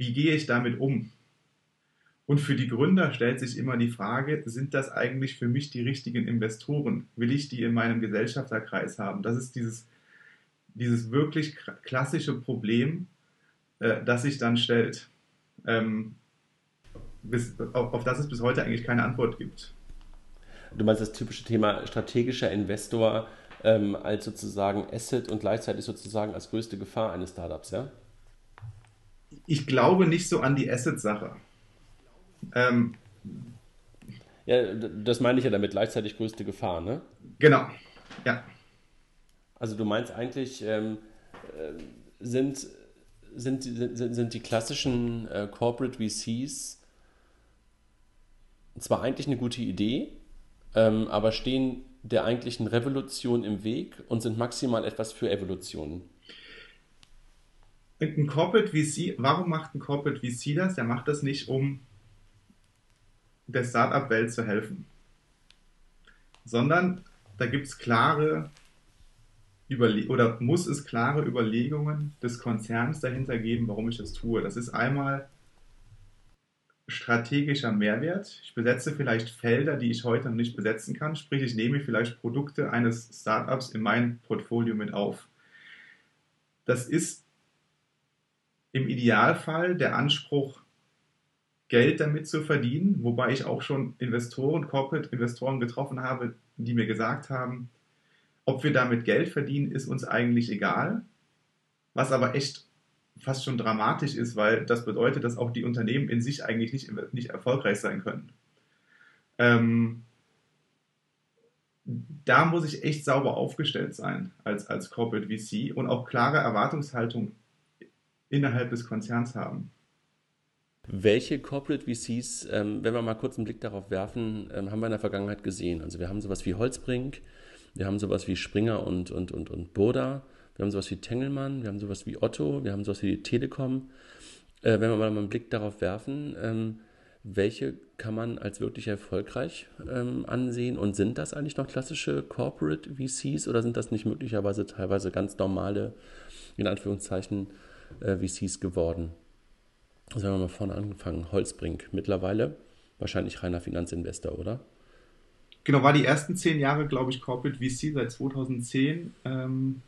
wie gehe ich damit um? Und für die Gründer stellt sich immer die Frage, sind das eigentlich für mich die richtigen Investoren? Will ich die in meinem Gesellschafterkreis haben? Das ist dieses, dieses wirklich klassische Problem, äh, das sich dann stellt, ähm, bis, auf, auf das es bis heute eigentlich keine Antwort gibt. Du meinst das typische Thema strategischer Investor ähm, als sozusagen Asset und gleichzeitig sozusagen als größte Gefahr eines Startups, ja? Ich glaube nicht so an die Asset-Sache. Ähm, ja, das meine ich ja damit, gleichzeitig größte Gefahr, ne? Genau, ja. Also du meinst eigentlich, ähm, äh, sind, sind, sind, sind die klassischen äh, Corporate VCs zwar eigentlich eine gute Idee, ähm, aber stehen der eigentlichen Revolution im Weg und sind maximal etwas für Evolution ein Corporate VC, warum macht ein Corporate VC das? Der macht das nicht, um der Startup-Welt zu helfen, sondern da gibt es klare Überle oder muss es klare Überlegungen des Konzerns dahinter geben, warum ich das tue. Das ist einmal strategischer Mehrwert. Ich besetze vielleicht Felder, die ich heute noch nicht besetzen kann. Sprich, ich nehme vielleicht Produkte eines Startups in mein Portfolio mit auf. Das ist im Idealfall der Anspruch, Geld damit zu verdienen, wobei ich auch schon Investoren, Corporate-Investoren getroffen habe, die mir gesagt haben, ob wir damit Geld verdienen, ist uns eigentlich egal. Was aber echt fast schon dramatisch ist, weil das bedeutet, dass auch die Unternehmen in sich eigentlich nicht, nicht erfolgreich sein können. Ähm, da muss ich echt sauber aufgestellt sein als, als Corporate VC und auch klare Erwartungshaltung innerhalb des Konzerns haben. Welche Corporate VCs, ähm, wenn wir mal kurz einen Blick darauf werfen, ähm, haben wir in der Vergangenheit gesehen? Also wir haben sowas wie Holzbrink, wir haben sowas wie Springer und, und, und, und Burda, wir haben sowas wie Tengelmann, wir haben sowas wie Otto, wir haben sowas wie die Telekom. Äh, wenn wir mal einen Blick darauf werfen, ähm, welche kann man als wirklich erfolgreich ähm, ansehen? Und sind das eigentlich noch klassische Corporate VCs oder sind das nicht möglicherweise teilweise ganz normale, in Anführungszeichen, äh, VCs geworden? Also wenn wir mal vorne angefangen, Holzbrink, mittlerweile wahrscheinlich reiner Finanzinvestor, oder? Genau, war die ersten zehn Jahre, glaube ich, Corporate VC seit 2010. Ähm,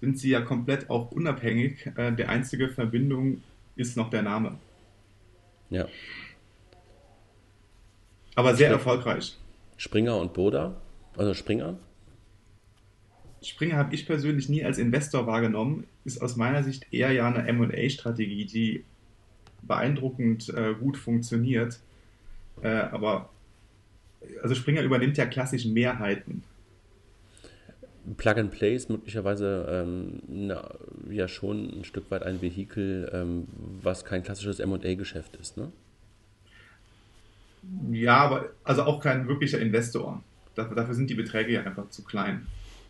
sind sie ja komplett auch unabhängig. Äh, die einzige Verbindung ist noch der Name. Ja. Aber sehr Spring erfolgreich. Springer und Boda, also Springer? Springer habe ich persönlich nie als Investor wahrgenommen, ist aus meiner Sicht eher ja eine MA-Strategie, die beeindruckend äh, gut funktioniert. Äh, aber also Springer übernimmt ja klassischen Mehrheiten. Plug and Play ist möglicherweise ähm, na, ja schon ein Stück weit ein Vehikel, ähm, was kein klassisches MA-Geschäft ist, ne? Ja, aber also auch kein wirklicher Investor. Dafür, dafür sind die Beträge ja einfach zu klein.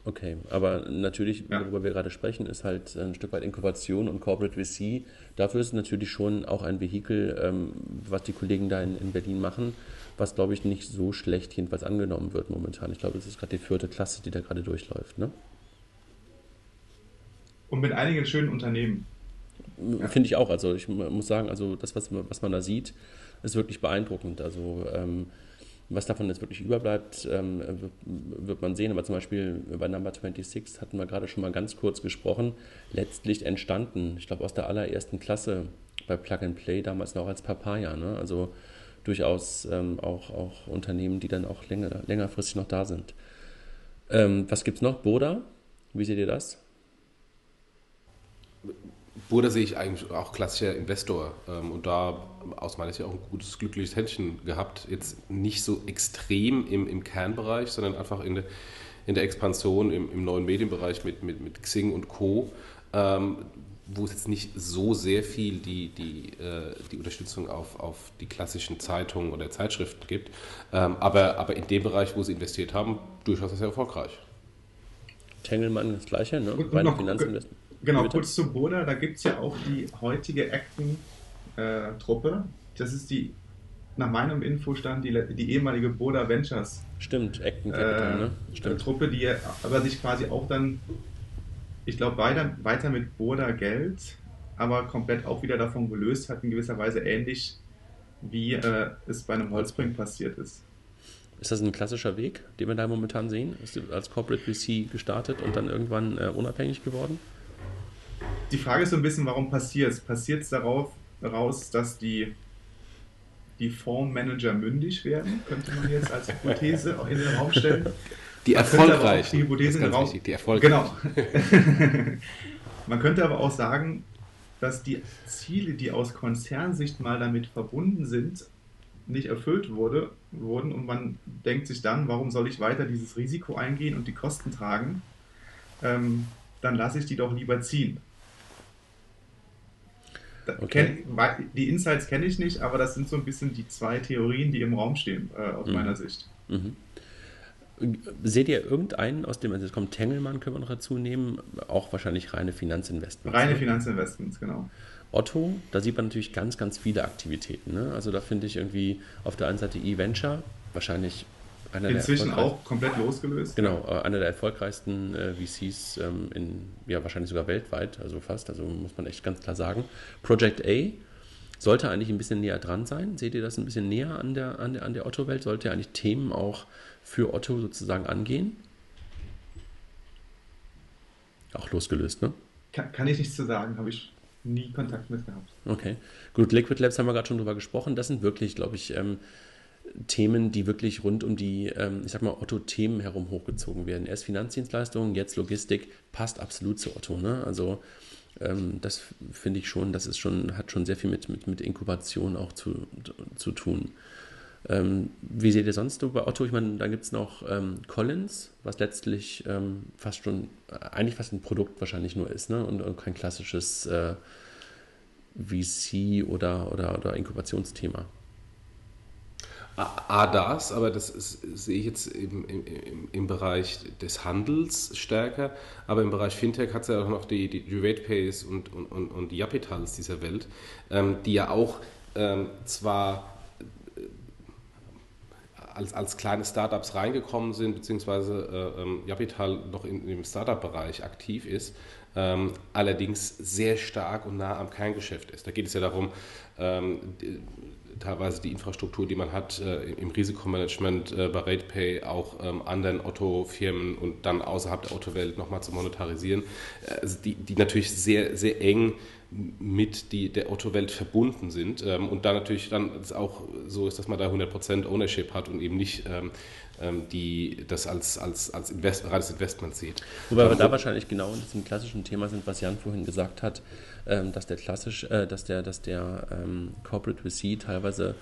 Okay, aber natürlich, ja. worüber wir gerade sprechen, ist halt ein Stück weit Inkubation und Corporate VC. Dafür ist es natürlich schon auch ein Vehikel, ähm, was die Kollegen da in, in Berlin machen, was glaube ich nicht so schlecht jedenfalls angenommen wird momentan. Ich glaube, es ist gerade die vierte Klasse, die da gerade durchläuft. Ne? Und mit einigen schönen Unternehmen. Ja. Finde ich auch. Also ich muss sagen, also das, was, was man da sieht, ist wirklich beeindruckend. Also ähm, was davon jetzt wirklich überbleibt, ähm, wird man sehen. Aber zum Beispiel bei Number 26 hatten wir gerade schon mal ganz kurz gesprochen. Letztlich entstanden, ich glaube, aus der allerersten Klasse bei Plug and Play, damals noch als Papaya. Ne? Also durchaus ähm, auch, auch Unternehmen, die dann auch länger, längerfristig noch da sind. Ähm, was gibt es noch? Boda, wie seht ihr das? Burda sehe ich eigentlich auch klassischer Investor ähm, und da aus meiner Sicht auch ein gutes, glückliches Händchen gehabt. Jetzt nicht so extrem im, im Kernbereich, sondern einfach in der, in der Expansion im, im neuen Medienbereich mit, mit, mit Xing und Co., ähm, wo es jetzt nicht so sehr viel die, die, äh, die Unterstützung auf, auf die klassischen Zeitungen oder Zeitschriften gibt. Ähm, aber, aber in dem Bereich, wo sie investiert haben, durchaus sehr erfolgreich. Tengelmann das gleiche, ne? Bei den Finanzinvestments. Genau, kurz zu Boda, da gibt es ja auch die heutige Acton-Truppe. Äh, das ist die, nach meinem Infostand, die, die ehemalige Boda Ventures. Stimmt, Acton Capital, äh, ne? Stimmt. Truppe, die aber sich quasi auch dann, ich glaube, weiter, weiter mit Boda Geld, aber komplett auch wieder davon gelöst hat, in gewisser Weise ähnlich wie äh, es bei einem Holzbrink passiert ist. Ist das ein klassischer Weg, den wir da momentan sehen? Ist als Corporate VC gestartet und dann irgendwann äh, unabhängig geworden? Die Frage ist so ein bisschen, warum passiert es? Passiert es darauf raus, dass die, die Fondsmanager mündig werden? Könnte man jetzt als Hypothese in den Raum stellen. Die erfolgreichen. Die Hypothese in den Raum. die erfolgreichen. Genau. man könnte aber auch sagen, dass die Ziele, die aus Konzernsicht mal damit verbunden sind, nicht erfüllt wurde, wurden und man denkt sich dann, warum soll ich weiter dieses Risiko eingehen und die Kosten tragen? Ähm, dann lasse ich die doch lieber ziehen. Okay. Kenn, die Insights kenne ich nicht, aber das sind so ein bisschen die zwei Theorien, die im Raum stehen, äh, aus mhm. meiner Sicht. Mhm. Seht ihr irgendeinen aus dem, also es kommt Tengelmann, können wir noch dazu nehmen, auch wahrscheinlich reine Finanzinvestments. Reine ne? Finanzinvestments, genau. Otto, da sieht man natürlich ganz, ganz viele Aktivitäten. Ne? Also da finde ich irgendwie auf der einen Seite E-Venture, wahrscheinlich einer Inzwischen auch komplett losgelöst. Genau, äh, einer der erfolgreichsten äh, VCs ähm, in, ja, wahrscheinlich sogar weltweit, also fast, also muss man echt ganz klar sagen. Project A sollte eigentlich ein bisschen näher dran sein. Seht ihr das ein bisschen näher an der, an der, an der Otto-Welt? Sollte eigentlich Themen auch für Otto sozusagen angehen? Auch losgelöst, ne? Kann, kann ich nichts zu sagen, habe ich nie Kontakt mit gehabt. Okay, gut, Liquid Labs haben wir gerade schon drüber gesprochen. Das sind wirklich, glaube ich, ähm, Themen, die wirklich rund um die, ähm, ich sag mal, Otto-Themen herum hochgezogen werden. Erst Finanzdienstleistungen, jetzt Logistik, passt absolut zu Otto. Ne? Also ähm, das finde ich schon, das ist schon, hat schon sehr viel mit, mit, mit Inkubation auch zu, zu tun. Ähm, wie seht ihr sonst so bei Otto? Ich meine, da gibt es noch Collins, was letztlich fast schon, äh, eigentlich fast ein Produkt wahrscheinlich nur ist, ne? Und, und kein klassisches äh, VC oder, oder, oder Inkubationsthema? A, das, aber das sehe ich jetzt im, im, im, Bereich des Handels stärker, aber im Bereich Fintech hat es ja auch noch die, die, RatePays und, und, und, und die Yapitals dieser Welt, ähm, die ja auch ähm, zwar äh, als, als kleine Startups reingekommen sind, beziehungsweise äh, ähm, Japital noch in, im Startup-Bereich aktiv ist, ähm, allerdings sehr stark und nah am Kerngeschäft ist. Da geht es ja darum, ähm, teilweise die Infrastruktur, die man hat äh, im Risikomanagement äh, bei RatePay auch ähm, anderen Otto-Firmen und dann außerhalb der Otto-Welt nochmal zu monetarisieren, äh, also die, die natürlich sehr, sehr eng mit die, der Otto-Welt verbunden sind ähm, und da natürlich dann auch so ist, dass man da 100% Ownership hat und eben nicht ähm, die das als, als, als Invest, reines Investment sieht. Wobei wir da wahrscheinlich genau in diesem klassischen Thema sind, was Jan vorhin gesagt hat, ähm, dass der klassisch, äh, dass der, dass der ähm, Corporate VC teilweise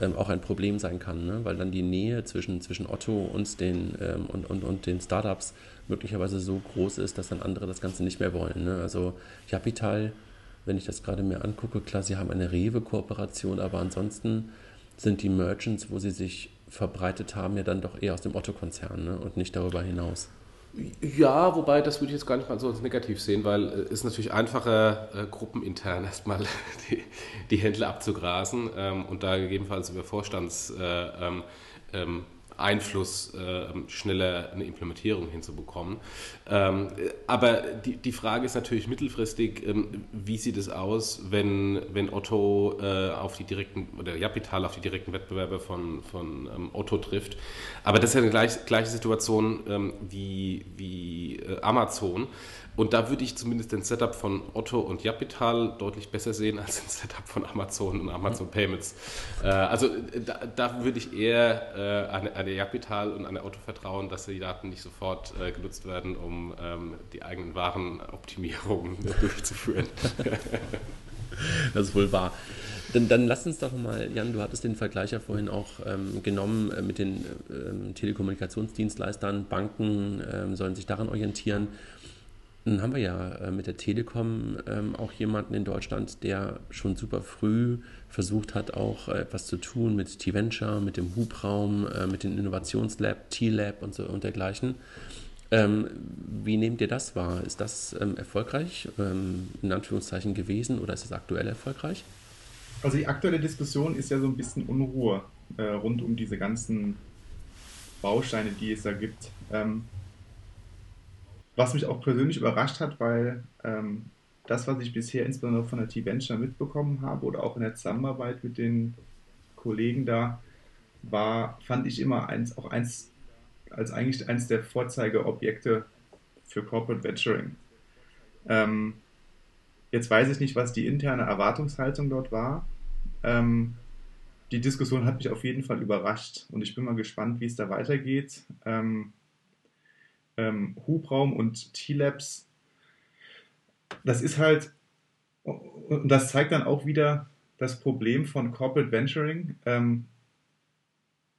ähm, auch ein Problem sein kann, ne? weil dann die Nähe zwischen, zwischen Otto und den, ähm, und, und, und den Startups möglicherweise so groß ist, dass dann andere das Ganze nicht mehr wollen. Ne? Also Capital, wenn ich das gerade mir angucke, klar, sie haben eine Rewe-Kooperation, aber ansonsten sind die Merchants, wo sie sich verbreitet haben, ja dann doch eher aus dem Otto-Konzern ne? und nicht darüber hinaus. Ja, wobei das würde ich jetzt gar nicht mal so als negativ sehen, weil es äh, ist natürlich einfacher, äh, gruppenintern erstmal die, die Händler abzugrasen ähm, und da gegebenenfalls über Vorstands äh, ähm, ähm Einfluss äh, schneller eine Implementierung hinzubekommen. Ähm, aber die, die Frage ist natürlich mittelfristig, ähm, wie sieht es aus, wenn, wenn Otto äh, auf die direkten, oder Japital auf die direkten Wettbewerber von, von ähm, Otto trifft. Aber das ist ja eine gleich, gleiche Situation ähm, wie, wie äh, Amazon. Und da würde ich zumindest den Setup von Otto und Japital deutlich besser sehen als den Setup von Amazon und Amazon. Payments. Äh, also da, da, würde ich eher äh, an, an der Japital und an der Otto vertrauen, dass die Daten nicht sofort äh, genutzt werden, um ähm, die eigenen Warenoptimierungen durchzuführen. das ist wohl wahr. Dann, dann lass uns doch mal, Jan, du hattest den Vergleich ja vorhin auch ähm, genommen äh, mit den ähm, Telekommunikationsdienstleistern. Banken ähm, sollen sich daran orientieren. Dann haben wir ja äh, mit der Telekom ähm, auch jemanden in Deutschland, der schon super früh versucht hat, auch äh, etwas zu tun mit T-Venture, mit dem Hubraum, äh, mit dem Innovationslab, T-Lab und so und dergleichen. Ähm, wie nehmt ihr das wahr? Ist das ähm, erfolgreich, in Anführungszeichen gewesen, oder ist es aktuell erfolgreich? Also die aktuelle Diskussion ist ja so ein bisschen Unruhe rund um diese ganzen Bausteine, die es da gibt. Was mich auch persönlich überrascht hat, weil ähm, das, was ich bisher insbesondere von der T-Venture mitbekommen habe oder auch in der Zusammenarbeit mit den Kollegen da, war, fand ich immer eins, auch eins, als eigentlich eins der Vorzeigeobjekte für Corporate Venturing. Ähm, jetzt weiß ich nicht, was die interne Erwartungshaltung dort war. Ähm, die Diskussion hat mich auf jeden Fall überrascht und ich bin mal gespannt, wie es da weitergeht. Ähm, ähm, Hubraum und T-Labs, das ist halt, und das zeigt dann auch wieder das Problem von Corporate Venturing. Ähm,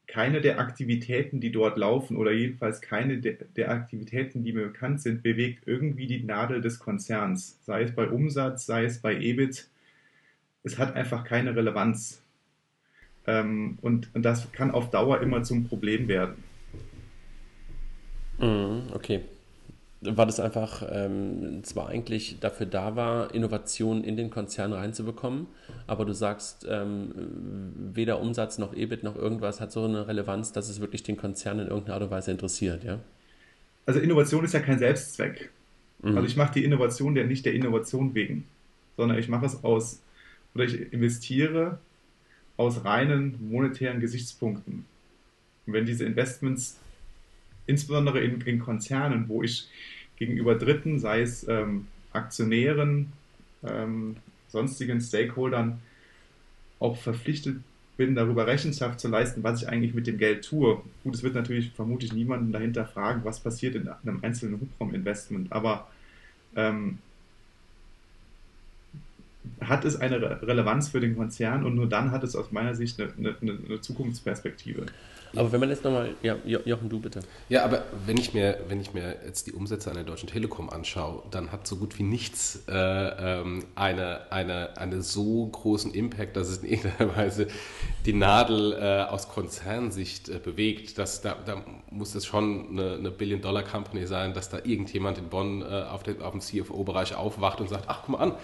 keine der Aktivitäten, die dort laufen, oder jedenfalls keine der, der, Aktivitäten, die mir bekannt sind, bewegt irgendwie die Nadel des Konzerns. Sei es bei Umsatz, sei es bei EBIT. Es hat einfach keine Relevanz. Ähm, und, und das kann auf Dauer immer zum Problem werden. Mhm, okay. Weil es einfach ähm, zwar eigentlich dafür da war, Innovationen in den Konzern reinzubekommen, aber du sagst, ähm, weder Umsatz noch EBIT noch irgendwas hat so eine Relevanz, dass es wirklich den Konzern in irgendeiner Art und Weise interessiert, ja? Also Innovation ist ja kein Selbstzweck. Mhm. Also ich mache die Innovation ja nicht der Innovation wegen, sondern ich mache es aus, oder ich investiere aus reinen monetären Gesichtspunkten. Und wenn diese Investments insbesondere in, in Konzernen, wo ich gegenüber Dritten, sei es ähm, Aktionären, ähm, sonstigen Stakeholdern, auch verpflichtet bin, darüber Rechenschaft zu leisten, was ich eigentlich mit dem Geld tue. Gut, es wird natürlich vermutlich niemanden dahinter fragen, was passiert in einem einzelnen Hubrauminvestment, aber ähm, hat es eine Re Relevanz für den Konzern und nur dann hat es aus meiner Sicht eine, eine, eine Zukunftsperspektive. Aber wenn man jetzt nochmal, ja, Jochen, du bitte. Ja, aber wenn ich mir, wenn ich mir jetzt die Umsätze an der Deutschen Telekom anschaue, dann hat so gut wie nichts äh, ähm, eine, eine, eine so großen Impact, dass es in irgendeiner Weise die Nadel äh, aus Konzernsicht äh, bewegt. Das, da, da muss es schon eine, eine Billion-Dollar-Company sein, dass da irgendjemand in Bonn äh, auf, den, auf dem CFO-Bereich aufwacht und sagt, ach, guck mal an,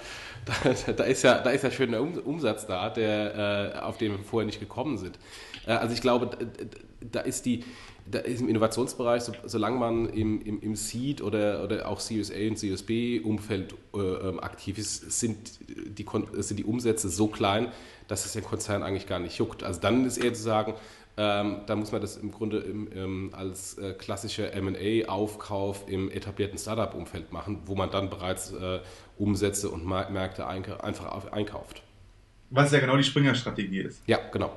da, da, ist ja, da ist ja schön der Umsatz da, der, äh, auf den wir vorher nicht gekommen sind. Äh, also ich glaube, da ist die, da ist im Innovationsbereich, so, solange man im, im, im Seed oder, oder auch CUSA und CUSB-Umfeld äh, ähm, aktiv ist, sind die, sind die Umsätze so klein, dass es den Konzern eigentlich gar nicht juckt. Also dann ist eher zu sagen, ähm, da muss man das im Grunde im, ähm, als äh, klassischer MA-Aufkauf im etablierten Startup-Umfeld machen, wo man dann bereits äh, Umsätze und Märkte einfach einkauft. Was ja genau die Springer-Strategie ist. Ja, genau.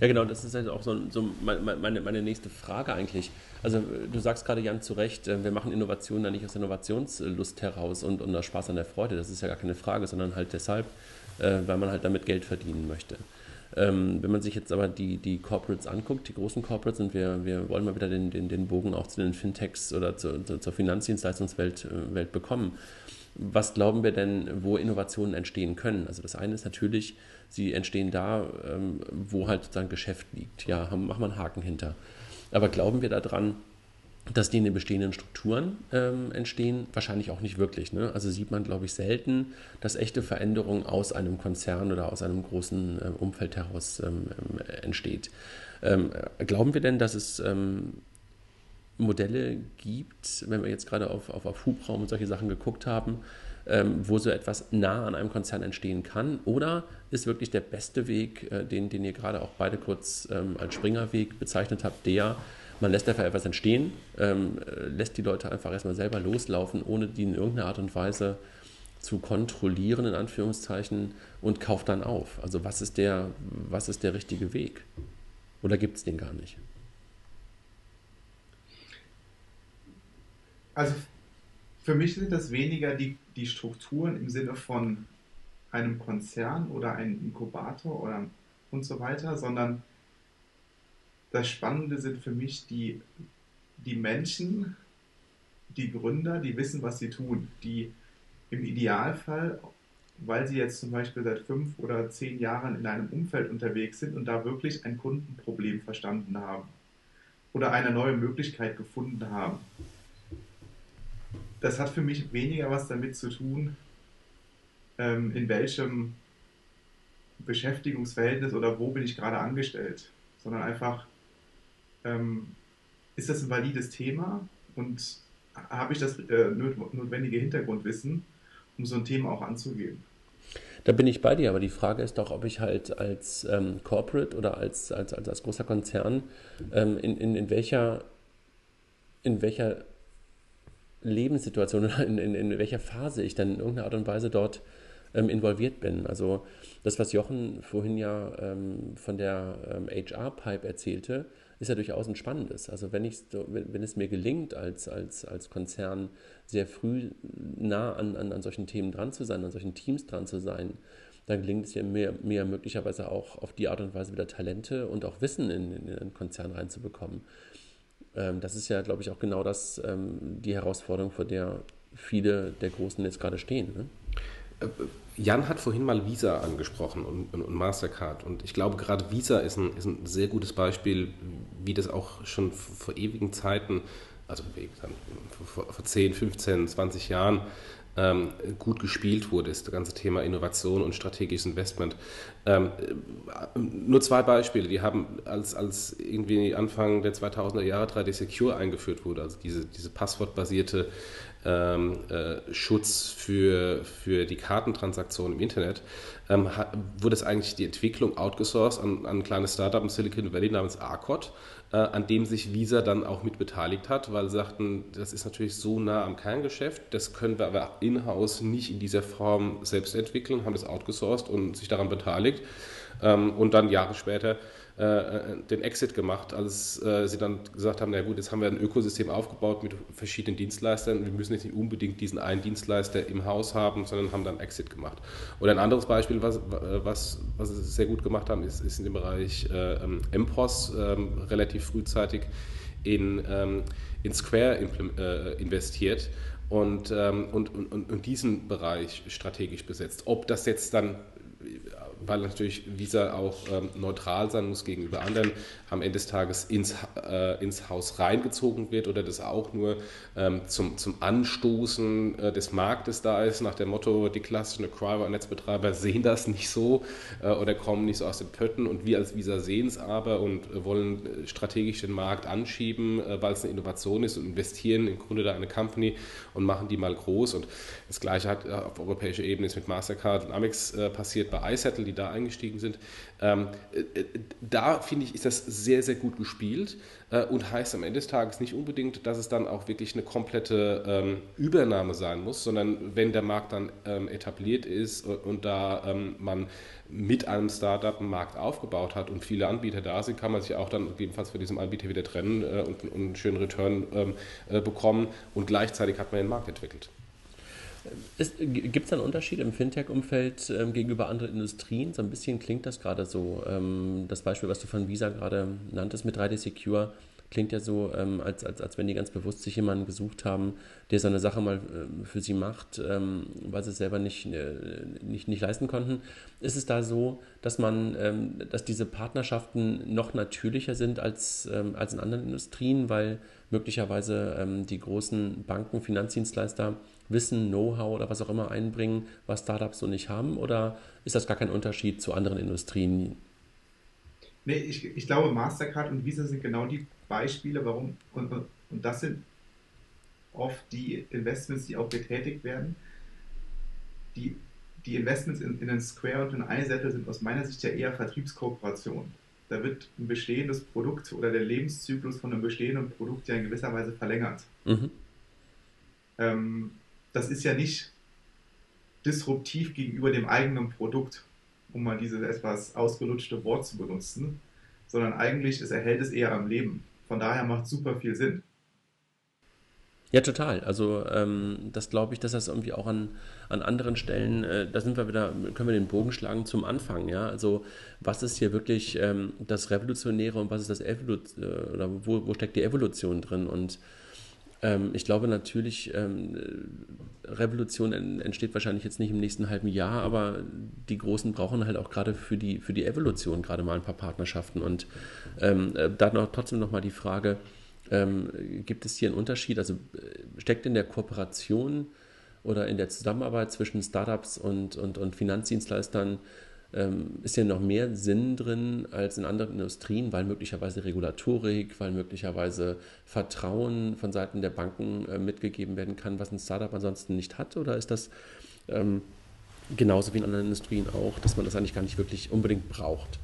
Ja, genau, das ist halt auch so, so meine, meine nächste Frage eigentlich. Also, du sagst gerade, Jan, zu Recht, äh, wir machen Innovationen dann nicht aus Innovationslust heraus und, und aus Spaß an der Freude. Das ist ja gar keine Frage, sondern halt deshalb, äh, weil man halt damit Geld verdienen möchte. Ähm, wenn man sich jetzt aber die, die Corporates anguckt, die großen Corporates, und wir, wir wollen mal wieder den, den, den Bogen auch zu den Fintechs oder zu, zur Finanzdienstleistungswelt äh, Welt bekommen. Was glauben wir denn, wo Innovationen entstehen können? Also das eine ist natürlich, sie entstehen da, ähm, wo halt sozusagen Geschäft liegt. Ja, machen wir einen Haken hinter. Aber glauben wir daran, dass die in den bestehenden Strukturen ähm, entstehen? Wahrscheinlich auch nicht wirklich. Ne? Also sieht man, glaube ich, selten, dass echte Veränderung aus einem Konzern oder aus einem großen äh, Umfeld heraus ähm, äh, entsteht. Ähm, glauben wir denn, dass es ähm, Modelle gibt, wenn wir jetzt gerade auf, auf, auf Hubraum und solche Sachen geguckt haben, ähm, wo so etwas nah an einem Konzern entstehen kann? Oder ist wirklich der beste Weg, äh, den, den ihr gerade auch beide kurz ähm, als Springerweg bezeichnet habt, der, man lässt einfach etwas entstehen, ähm, lässt die Leute einfach erstmal selber loslaufen, ohne die in irgendeiner Art und Weise zu kontrollieren, in Anführungszeichen, und kauft dann auf. Also was ist der, was ist der richtige Weg? Oder gibt es den gar nicht? Also für mich sind das weniger die, die Strukturen im Sinne von einem Konzern oder einem Inkubator oder und so weiter, sondern das Spannende sind für mich die, die Menschen, die Gründer, die wissen, was sie tun, die im Idealfall, weil sie jetzt zum Beispiel seit fünf oder zehn Jahren in einem Umfeld unterwegs sind und da wirklich ein Kundenproblem verstanden haben oder eine neue Möglichkeit gefunden haben. Das hat für mich weniger was damit zu tun, ähm, in welchem Beschäftigungsverhältnis oder wo bin ich gerade angestellt, sondern einfach, ähm, ist das ein valides Thema und habe ich das äh, notwendige Hintergrundwissen, um so ein Thema auch anzugehen. Da bin ich bei dir, aber die Frage ist doch, ob ich halt als ähm, Corporate oder als, als, als, als großer Konzern ähm, in, in, in welcher in welcher Lebenssituation oder in, in, in, welcher Phase ich dann in irgendeiner Art und Weise dort ähm, involviert bin. Also das, was Jochen vorhin ja ähm, von der ähm, HR-Pipe erzählte, ist ja durchaus ein spannendes. Also wenn, ich, wenn es mir gelingt, als, als, als Konzern sehr früh nah an, an, an solchen Themen dran zu sein, an solchen Teams dran zu sein, dann gelingt es mir, mir möglicherweise auch auf die Art und Weise wieder Talente und auch Wissen in, in den Konzern reinzubekommen. Ähm, das ist ja, glaube ich, auch genau das, ähm, die Herausforderung, vor der viele der Großen jetzt gerade stehen. Ne? Äh, Jan hat vorhin mal Visa angesprochen und, und, und Mastercard. Und ich glaube, gerade Visa ist ein, ist ein, sehr gutes Beispiel, wie das auch schon vor ewigen Zeiten, also vor, vor 10, 15, 20 Jahren, ähm, gut gespielt wurde, ist das ganze Thema Innovation und strategisches Investment. Ähm, nur zwei Beispiele, die haben, als, als irgendwie Anfang der 2000er Jahre 3D Secure eingeführt wurde, also diese, diese passwortbasierte ähm, äh, Schutz für, für die Kartentransaktion im Internet, ähm, hat, wurde es eigentlich die Entwicklung outgesourced an, an ein kleines Startup in Silicon Valley namens Arcot, äh, an dem sich Visa dann auch mit beteiligt hat, weil sie sagten, das ist natürlich so nah am Kerngeschäft, das können wir aber in-house nicht in dieser Form selbst entwickeln, haben das outgesourced und sich daran beteiligt. ähm, und dann Jahre später äh, den Exit gemacht, als äh, sie dann gesagt haben, na gut, jetzt haben wir ein Ökosystem aufgebaut mit verschiedenen Dienstleistern. Wir müssen jetzt nicht unbedingt diesen einen Dienstleister im Haus haben, sondern haben dann Exit gemacht. Oder ein anderes Beispiel, was, was, was sie sehr gut gemacht haben, ist, ist in dem Bereich äh, MPOS ähm, relativ frühzeitig in, ähm, in Square äh, investiert und, ähm, und, und, und diesen Bereich strategisch besetzt. Ob das jetzt dann weil natürlich Visa auch ähm, neutral sein muss gegenüber anderen, am Ende des Tages ins, äh, ins Haus reingezogen wird oder das auch nur ähm, zum, zum Anstoßen äh, des Marktes da ist, nach dem Motto, die klassischen Acquire-Netzbetreiber sehen das nicht so äh, oder kommen nicht so aus den Pötten und wir als Visa sehen es aber und wollen äh, strategisch den Markt anschieben, äh, weil es eine Innovation ist und investieren im Grunde da eine Company und machen die mal groß. Und das gleiche hat äh, auf europäischer Ebene ist mit Mastercard und Amex passiert bei iSettle, die da eingestiegen sind. Ähm, da finde ich, ist das sehr, sehr gut gespielt äh, und heißt am Ende des Tages nicht unbedingt, dass es dann auch wirklich eine komplette ähm, Übernahme sein muss, sondern wenn der Markt dann ähm, etabliert ist und, und da ähm, man mit einem Startup einen Markt aufgebaut hat und viele Anbieter da sind, kann man sich auch dann gegebenenfalls von diesem Anbieter wieder trennen äh, und, und, einen schönen Return ähm, äh, bekommen und gleichzeitig hat man den Markt entwickelt. Gibt es einen Unterschied im Fintech-Umfeld ähm, gegenüber anderen Industrien? So ein bisschen klingt das gerade so. Ähm, das Beispiel, was du von Visa gerade nanntest mit 3D Secure, klingt ja so, ähm, als, als, als wenn die ganz bewusst sich jemanden gesucht haben, der so eine Sache mal äh, für sie macht, ähm, weil sie es selber nicht, äh, nicht, nicht leisten konnten. Ist es da so, dass man, ähm, dass diese Partnerschaften noch natürlicher sind als, ähm, als in anderen Industrien, weil möglicherweise ähm, die großen Banken, Finanzdienstleister Wissen, Know-how oder was auch immer einbringen, was Startups so nicht haben? Oder ist das gar kein Unterschied zu anderen Industrien? Nee, ich, ich glaube, Mastercard und Visa sind genau die Beispiele, warum, und, und das sind oft die Investments, die auch getätigt werden. Die, die Investments in, in den Square und in iSettle sind aus meiner Sicht ja eher Vertriebskooperation. Da wird ein bestehendes Produkt oder der Lebenszyklus von einem bestehenden Produkt ja in gewisser Weise verlängert. Mhm. Ähm, das ist ja nicht disruptiv gegenüber dem eigenen Produkt, um mal dieses etwas ausgelutschte Wort zu benutzen, sondern eigentlich es erhält es eher am Leben. Von daher macht super viel Sinn. Ja, total. Also ähm, das glaube ich, dass das irgendwie auch an, an anderen Stellen, äh, da sind wir wieder, können wir den Bogen schlagen zum Anfang, ja. Also was ist hier wirklich ähm, das Revolutionäre und was ist das Evolution, äh, oder wo, wo steckt die Evolution drin? Und ähm, ich glaube natürlich, ähm, Revolution entsteht wahrscheinlich jetzt nicht im nächsten halben Jahr, aber die Großen brauchen halt auch gerade für die, für die Evolution gerade mal ein paar Partnerschaften. Und ähm, äh, da noch, trotzdem nochmal die Frage, ähm, gibt es hier einen Unterschied? Also äh, steckt in der Kooperation oder in der Zusammenarbeit zwischen Startups und, und, und Finanzdienstleistern ähm, ist ja noch mehr Sinn drin als in anderen Industrien, weil möglicherweise Regulatorik, weil möglicherweise Vertrauen von Seiten der Banken äh, mitgegeben werden kann, was ein Startup ansonsten nicht hat? Oder ist das ähm, genauso wie in anderen Industrien auch, dass man das eigentlich gar nicht wirklich unbedingt braucht?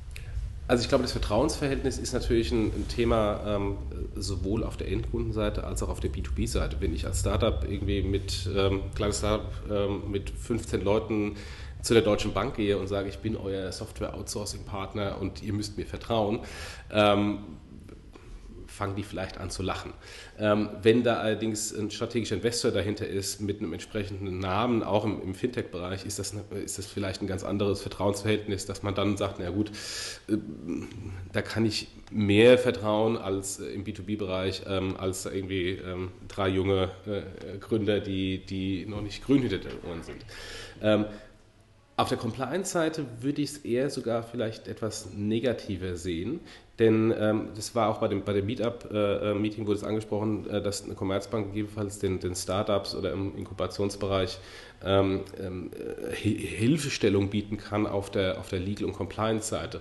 Also ich glaube, das Vertrauensverhältnis ist natürlich ein, ein Thema ähm, sowohl auf der Endkundenseite als auch auf der B2B-Seite. Wenn ich als Startup irgendwie mit ähm, kleines Startup ähm, mit 15 Leuten zu der Deutschen Bank gehe und sage, ich bin euer Software-Outsourcing-Partner und ihr müsst mir vertrauen, ähm, fangen die vielleicht an zu lachen. Ähm, wenn da allerdings ein strategischer Investor dahinter ist mit einem entsprechenden Namen, auch im, im Fintech-Bereich, ist das, ist das vielleicht ein ganz anderes Vertrauensverhältnis, dass man dann sagt, na gut, äh, da kann ich mehr vertrauen als im B2B-Bereich, ähm, als irgendwie ähm, drei junge äh, Gründer, die, die noch nicht grün hinter den Ohren sind. Auf der Compliance-Seite würde ich es eher sogar vielleicht etwas negativer sehen, denn ähm, das war auch bei dem, bei dem Meetup-Meeting, äh, wurde es angesprochen, äh, dass eine Commerzbank gegebenenfalls den, den Startups oder im Inkubationsbereich ähm, ähm, Hilfestellung bieten kann auf der, auf der Legal- und Compliance-Seite.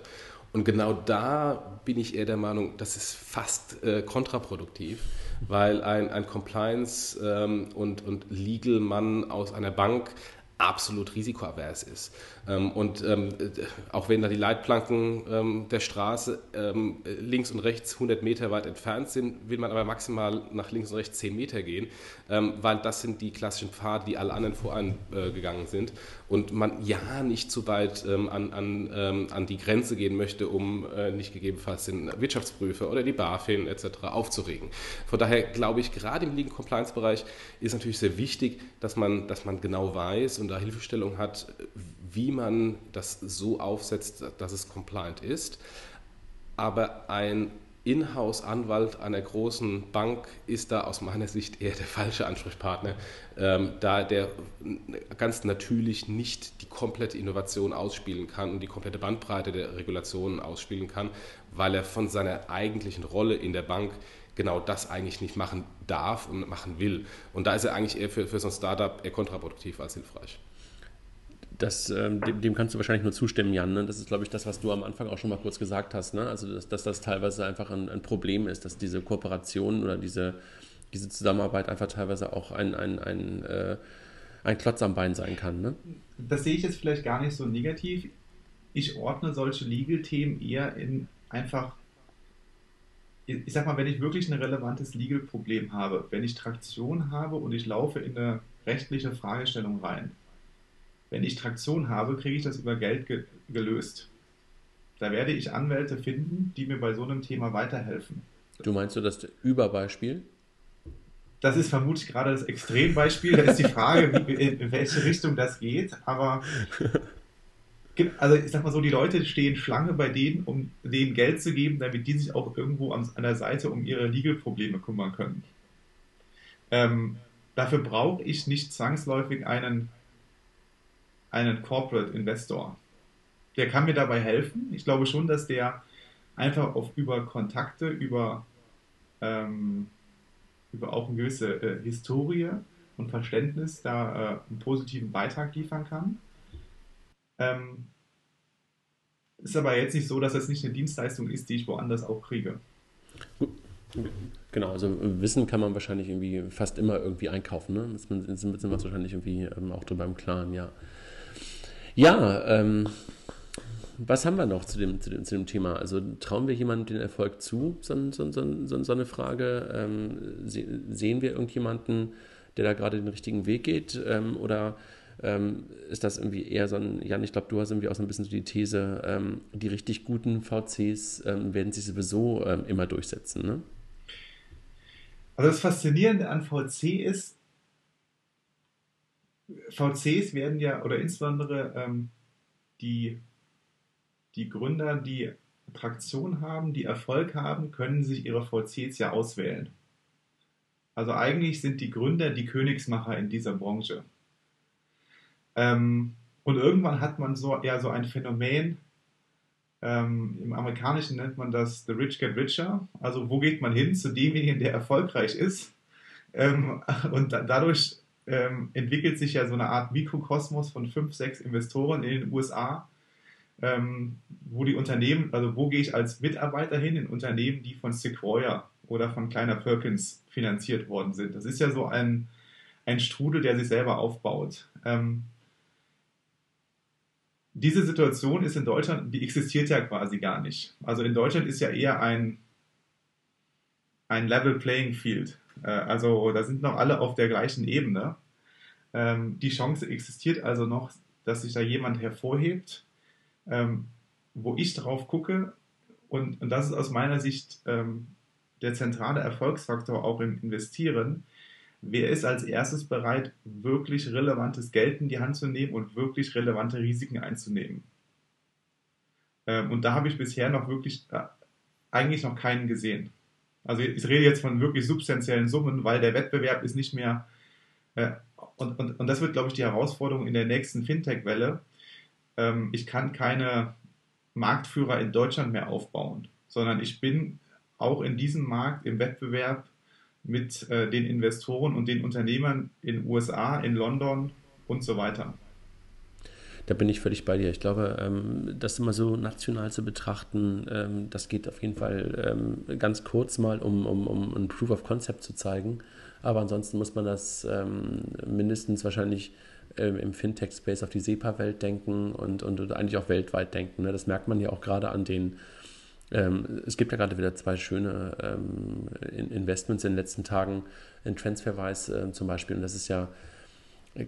Und genau da bin ich eher der Meinung, das ist fast äh, kontraproduktiv, weil ein, ein Compliance- ähm, und, und Legal-Mann aus einer Bank absolut risikoavers ist. Ähm, und ähm, auch wenn da die Leitplanken ähm, der Straße links und rechts 100 Meter weit entfernt sind, will man aber maximal nach links und rechts 10 Meter gehen, weil das sind die klassischen Pfade, die alle anderen vorangegangen sind. Und man ja nicht zu weit an, an, an die Grenze gehen möchte, um äh, nicht gegebenenfalls den Wirtschaftsprüfer oder die BaFin etc. aufzuregen. Von daher glaube ich, gerade im Legal Compliance Bereich ist natürlich sehr wichtig, dass man, dass man genau weiß und da Hilfestellung hat, wie man das so aufsetzt, dass es compliant ist. Aber ein Inhouse-Anwalt einer großen Bank ist da aus meiner Sicht eher der falsche Ansprechpartner, ähm, da der ganz natürlich nicht die komplette Innovation ausspielen kann und die komplette Bandbreite der Regulationen ausspielen kann, weil er von seiner eigentlichen Rolle in der Bank genau das eigentlich nicht machen darf und machen will. Und da ist er eigentlich eher für, für so ein Startup eher kontraproduktiv als hilfreich. Das, ähm, dem, dem, kannst du wahrscheinlich nur zustimmen, Jan. Ne? Das ist, glaube ich, das, was du am Anfang auch schon mal kurz gesagt hast. Ne? Also, dass, dass, das teilweise einfach ein, ein, Problem ist, dass diese Kooperation oder diese, diese Zusammenarbeit einfach teilweise auch ein, ein, ein, äh, ein Klotz am Bein sein kann. Ne? Das sehe ich jetzt vielleicht gar nicht so negativ. Ich ordne solche Legal-Themen eher in einfach ich sag mal, wenn ich wirklich ein relevantes Legal-Problem habe, wenn ich Traktion habe und ich laufe in eine rechtliche Fragestellung rein, wenn ich Traktion habe, kriege ich das über Geld ge gelöst. Da werde ich Anwälte finden, die mir bei so einem Thema weiterhelfen. Du meinst du das Überbeispiel? Das ist vermutlich gerade das Extrembeispiel. Da ist die Frage, wie, in welche Richtung das geht. Aber also ich sag mal so, die Leute stehen Schlange bei denen, um denen Geld zu geben, damit die sich auch irgendwo an, der Seite um ihre Legal-Probleme kümmern können. Ähm, dafür brauche ich nicht zwangsläufig einen einen Corporate Investor. Der kann mir dabei helfen. Ich glaube schon, dass der einfach auf über Kontakte, über, ähm, über auch eine gewisse äh, Historie und Verständnis da äh, einen positiven Beitrag liefern kann. Ähm, ist aber jetzt nicht so, dass das nicht eine Dienstleistung ist, die ich woanders auch kriege. Genau, also Wissen kann man wahrscheinlich irgendwie fast immer irgendwie einkaufen. Ne? Man, ist man wahrscheinlich irgendwie ähm, auch drüber im Klaren, ja. Ja, ähm, was haben wir noch zu dem, zu dem, zu dem Thema? Also trauen wir jemandem den Erfolg zu? So, so, so, so eine Frage. Ähm, sehen wir irgendjemanden, der da gerade den richtigen Weg geht? Ähm, oder ähm, ist das irgendwie eher so ein, Jan, ich glaube, du hast irgendwie auch so ein bisschen so die These, ähm, die richtig guten VCs ähm, werden sich sowieso ähm, immer durchsetzen, ne? Also das Faszinierende an VC ist, VCs werden ja, oder insbesondere die, die Gründer, die Traktion haben, die Erfolg haben, können sich ihre VCs ja auswählen. Also eigentlich sind die Gründer die Königsmacher in dieser Branche. Ähm, und irgendwann hat man so ja so ein Phänomen, ähm, im Amerikanischen nennt man das The Rich Get Richer. Also wo geht man hin zu demjenigen, der erfolgreich ist? Ähm, und da, dadurch ähm, entwickelt sich ja so eine Art Mikrokosmos von fünf, sechs Investoren in den USA, ähm, wo die Unternehmen, also wo gehe ich als Mitarbeiter hin in Unternehmen, die von Sequoia oder von Kleiner Perkins finanziert worden sind. Das ist ja so ein, ein Strudel, der sich selber aufbaut. Ähm, diese Situation ist in Deutschland, die existiert ja quasi gar nicht. Also in Deutschland ist ja eher ein, ein Level Playing Field. Äh, also da sind noch alle auf der gleichen Ebene. Ähm, die Chance existiert also noch, dass sich da jemand hervorhebt, ähm, wo ich drauf gucke. Und, und das ist aus meiner Sicht ähm, der zentrale Erfolgsfaktor auch im Investieren. Wer ist als erstes bereit, wirklich relevantes Geld in die Hand zu nehmen und wirklich relevante Risiken einzunehmen? und da habe ich bisher noch wirklich äh, eigentlich noch keinen gesehen. Also ich rede jetzt von wirklich substanziellen Summen, weil der Wettbewerb ist nicht mehr, äh, und, und, und das wird, glaube ich, die Herausforderung in der nächsten Fintech-Welle. Ähm, ich kann keine Marktführer in Deutschland mehr aufbauen, sondern ich bin auch in diesem Markt im Wettbewerb mit äh, den Investoren und den Unternehmern in USA, in London und so weiter. Da bin ich völlig bei dir. Ich glaube, ähm, das immer so national zu betrachten, ähm, das geht auf jeden Fall ähm, ganz kurz mal, um, um, um ein Proof of Concept zu zeigen. Aber ansonsten muss man das mindestens wahrscheinlich ähm, im Fintech-Space auf die SEPA-Welt denken und, und, und, eigentlich auch weltweit denken. Ne? Das merkt man ja auch gerade an den, ähm, es gibt ja gerade wieder zwei schöne ähm, Investments in den letzten Tagen in TransferWise äh, zum Beispiel und das ist ja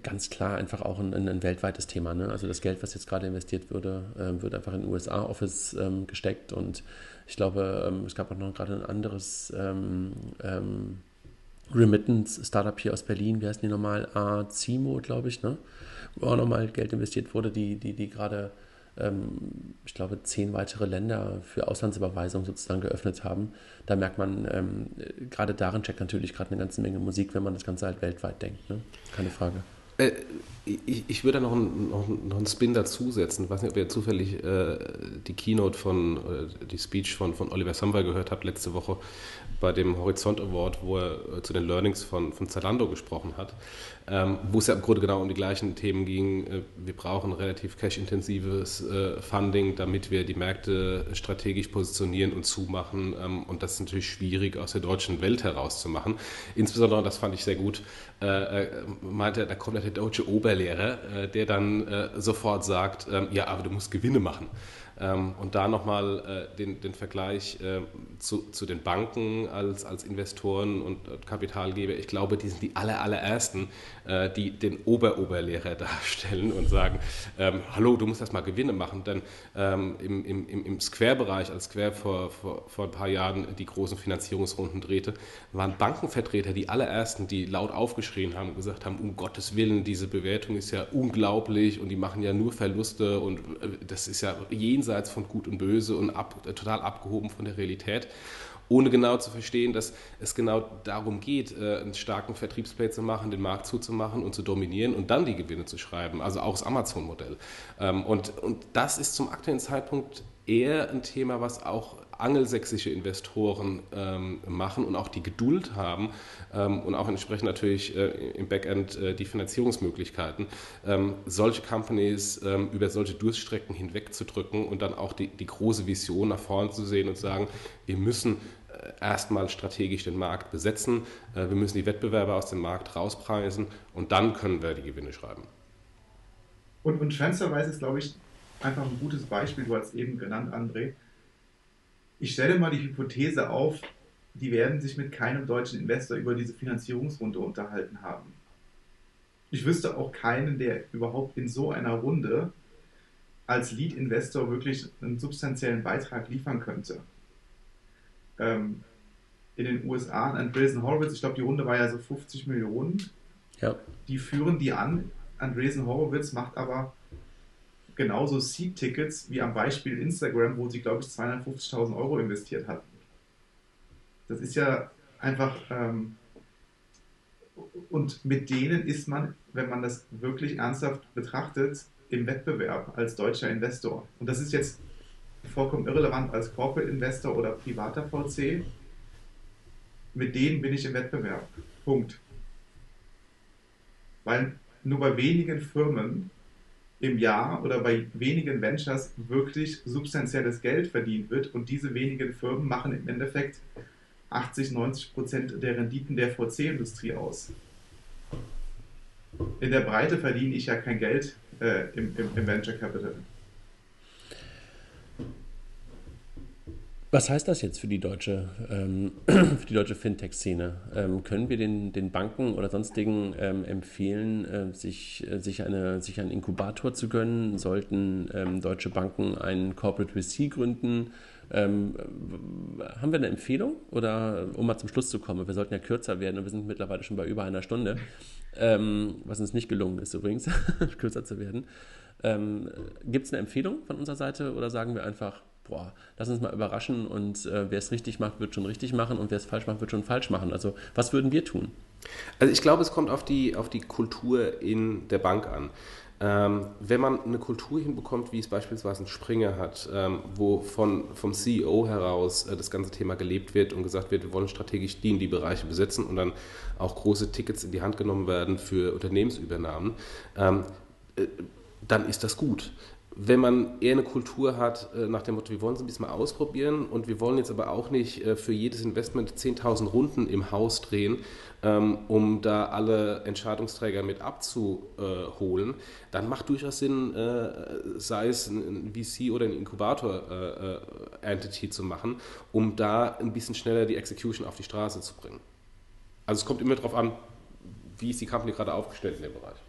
ganz klar einfach auch ein, ein weltweites Thema. Ne? Also das Geld, was jetzt gerade investiert wurde, äh, wird einfach in USA-Office ähm, gesteckt und ich glaube, ähm, es gab auch noch gerade ein anderes ähm, Remittance-Startup hier aus Berlin, wie heißt die nochmal? Azimo, glaube ich, ne? wo auch nochmal Geld investiert wurde, die, die, die gerade, ähm, ich glaube, zehn weitere Länder für Auslandsüberweisung sozusagen geöffnet haben. Da merkt man, ähm, gerade darin checkt natürlich gerade eine ganze Menge Musik, wenn man das Ganze halt weltweit denkt. Ne? Keine Frage. Äh, ich, ich, würde da noch einen, noch, noch einen Spin dazusetzen. Ich weiß nicht, ob ihr zufällig äh, die Keynote von, äh, die Speech von, von Oliver Samwer gehört habt letzte Woche bei dem Horizont Award, wo er äh, zu den Learnings von, von Zalando gesprochen hat, ähm, wo es ja im Grunde genau um die gleichen Themen ging. Äh, wir brauchen relativ cash-intensives äh, Funding, damit wir die Märkte strategisch positionieren und zumachen. Ähm, und das ist natürlich schwierig aus der deutschen Welt herauszumachen. Insbesondere, das fand ich sehr gut, äh, äh meinte, da kommt ja der deutsche Oberlehrer, der dann sofort sagt, ähm, ja, aber du musst Gewinne machen. Ähm, und da nochmal äh, den, den Vergleich äh, zu, zu den Banken als, als Investoren und Kapitalgeber. Ich glaube, die sind die aller, allerersten, äh, die den Oberoberlehrer darstellen und sagen, ähm, hallo, du musst erst mal Gewinne machen. Denn ähm, im, im, im Square-Bereich, als Square vor, vor, vor ein paar Jahren die großen Finanzierungsrunden drehte, waren Bankenvertreter die allerersten, die laut aufgeschrien haben und gesagt haben, um Gottes Willen, diese Bewertung ist ja unglaublich und die machen ja nur Verluste und äh, das ist ja jenseits von Gut und Böse und ab, total abgehoben von der Realität, ohne genau zu verstehen, dass es genau darum geht, äh, einen starken Vertriebsplay zu machen, den Markt zuzumachen und zu dominieren und dann die Gewinne zu schreiben, also auch das Amazon-Modell. Ähm, und, und das ist zum aktuellen Zeitpunkt eher ein Thema, was auch angelsächsische Investoren ähm, machen und auch die Geduld haben ähm, und auch entsprechend natürlich äh, im Backend äh, die Finanzierungsmöglichkeiten, ähm, solche Companies ähm, über solche Durststrecken hinwegzudrücken und dann auch die, die große Vision nach vorne zu sehen und sagen, wir müssen äh, erstmal strategisch den Markt besetzen, äh, wir müssen die Wettbewerber aus dem Markt rauspreisen und dann können wir die Gewinne schreiben. Und, und ist, glaube ich, einfach ein gutes Beispiel, du hast eben genannt, André, ich stelle mal die Hypothese auf, die werden sich mit keinem deutschen Investor über diese Finanzierungsrunde unterhalten haben. Ich wüsste auch keinen, der überhaupt in so einer Runde als Lead-Investor wirklich einen substanziellen Beitrag liefern könnte. Ähm, in den USA an Andreessen Horowitz, ich glaube, die Runde war ja so 50 Millionen. Ja. Die führen die an. Andreessen Horowitz macht aber genauso Seed-Tickets wie am Beispiel Instagram, wo sie, glaube ich, 250.000 Euro investiert hatten. Das ist ja einfach. Ähm, und mit denen ist man, wenn man das wirklich ernsthaft betrachtet, im Wettbewerb als deutscher Investor. Und das ist jetzt vollkommen irrelevant als Corporate Investor oder privater VC. Mit denen bin ich im Wettbewerb. Punkt. Weil nur bei wenigen Firmen im Jahr oder bei wenigen Ventures wirklich substanzielles Geld verdient wird und diese wenigen Firmen machen im Endeffekt 80, 90 Prozent der Renditen der VC-Industrie aus. In der Breite verdiene ich ja kein Geld äh, im, im, im Venture Capital. Was heißt das jetzt für die deutsche, ähm, deutsche Fintech-Szene? Ähm, können wir den, den Banken oder sonstigen ähm, empfehlen, äh, sich, äh, sich, eine, sich einen Inkubator zu gönnen? Sollten ähm, deutsche Banken einen Corporate VC gründen? Ähm, haben wir eine Empfehlung? Oder um mal zum Schluss zu kommen, wir sollten ja kürzer werden und wir sind mittlerweile schon bei über einer Stunde, ähm, was uns nicht gelungen ist übrigens, kürzer zu werden. Gibt es eine Empfehlung von unserer Seite oder sagen wir einfach, boah, lass uns mal überraschen und äh, wer es richtig macht, wird schon richtig machen und wer es falsch macht, wird schon falsch machen. Also was würden wir tun? Also ich glaube, es kommt auf die, auf die Kultur in der Bank an. Ähm, wenn man eine Kultur hinbekommt, wie es beispielsweise ein Springer hat, ähm, wo von, vom CEO heraus äh, das ganze Thema gelebt wird und gesagt wird, wir wollen strategisch die in die Bereiche besetzen und dann auch große Tickets in die Hand genommen werden für Unternehmensübernahmen, ähm, äh, dann ist das gut wenn man eher eine Kultur hat, äh, nach dem Motto, wir wollen es ein bisschen mal ausprobieren und wir wollen jetzt aber auch nicht äh, für jedes Investment 10.000 Runden im Haus drehen, ähm, um da alle Entscheidungsträger mit abzuholen, dann macht durchaus Sinn, äh, sei es ein VC oder ein Inkubator-Entity zu machen, um da ein bisschen schneller die Execution auf die Straße zu bringen. Also es kommt immer darauf an, wie ist die Company gerade aufgestellt in dem Bereich.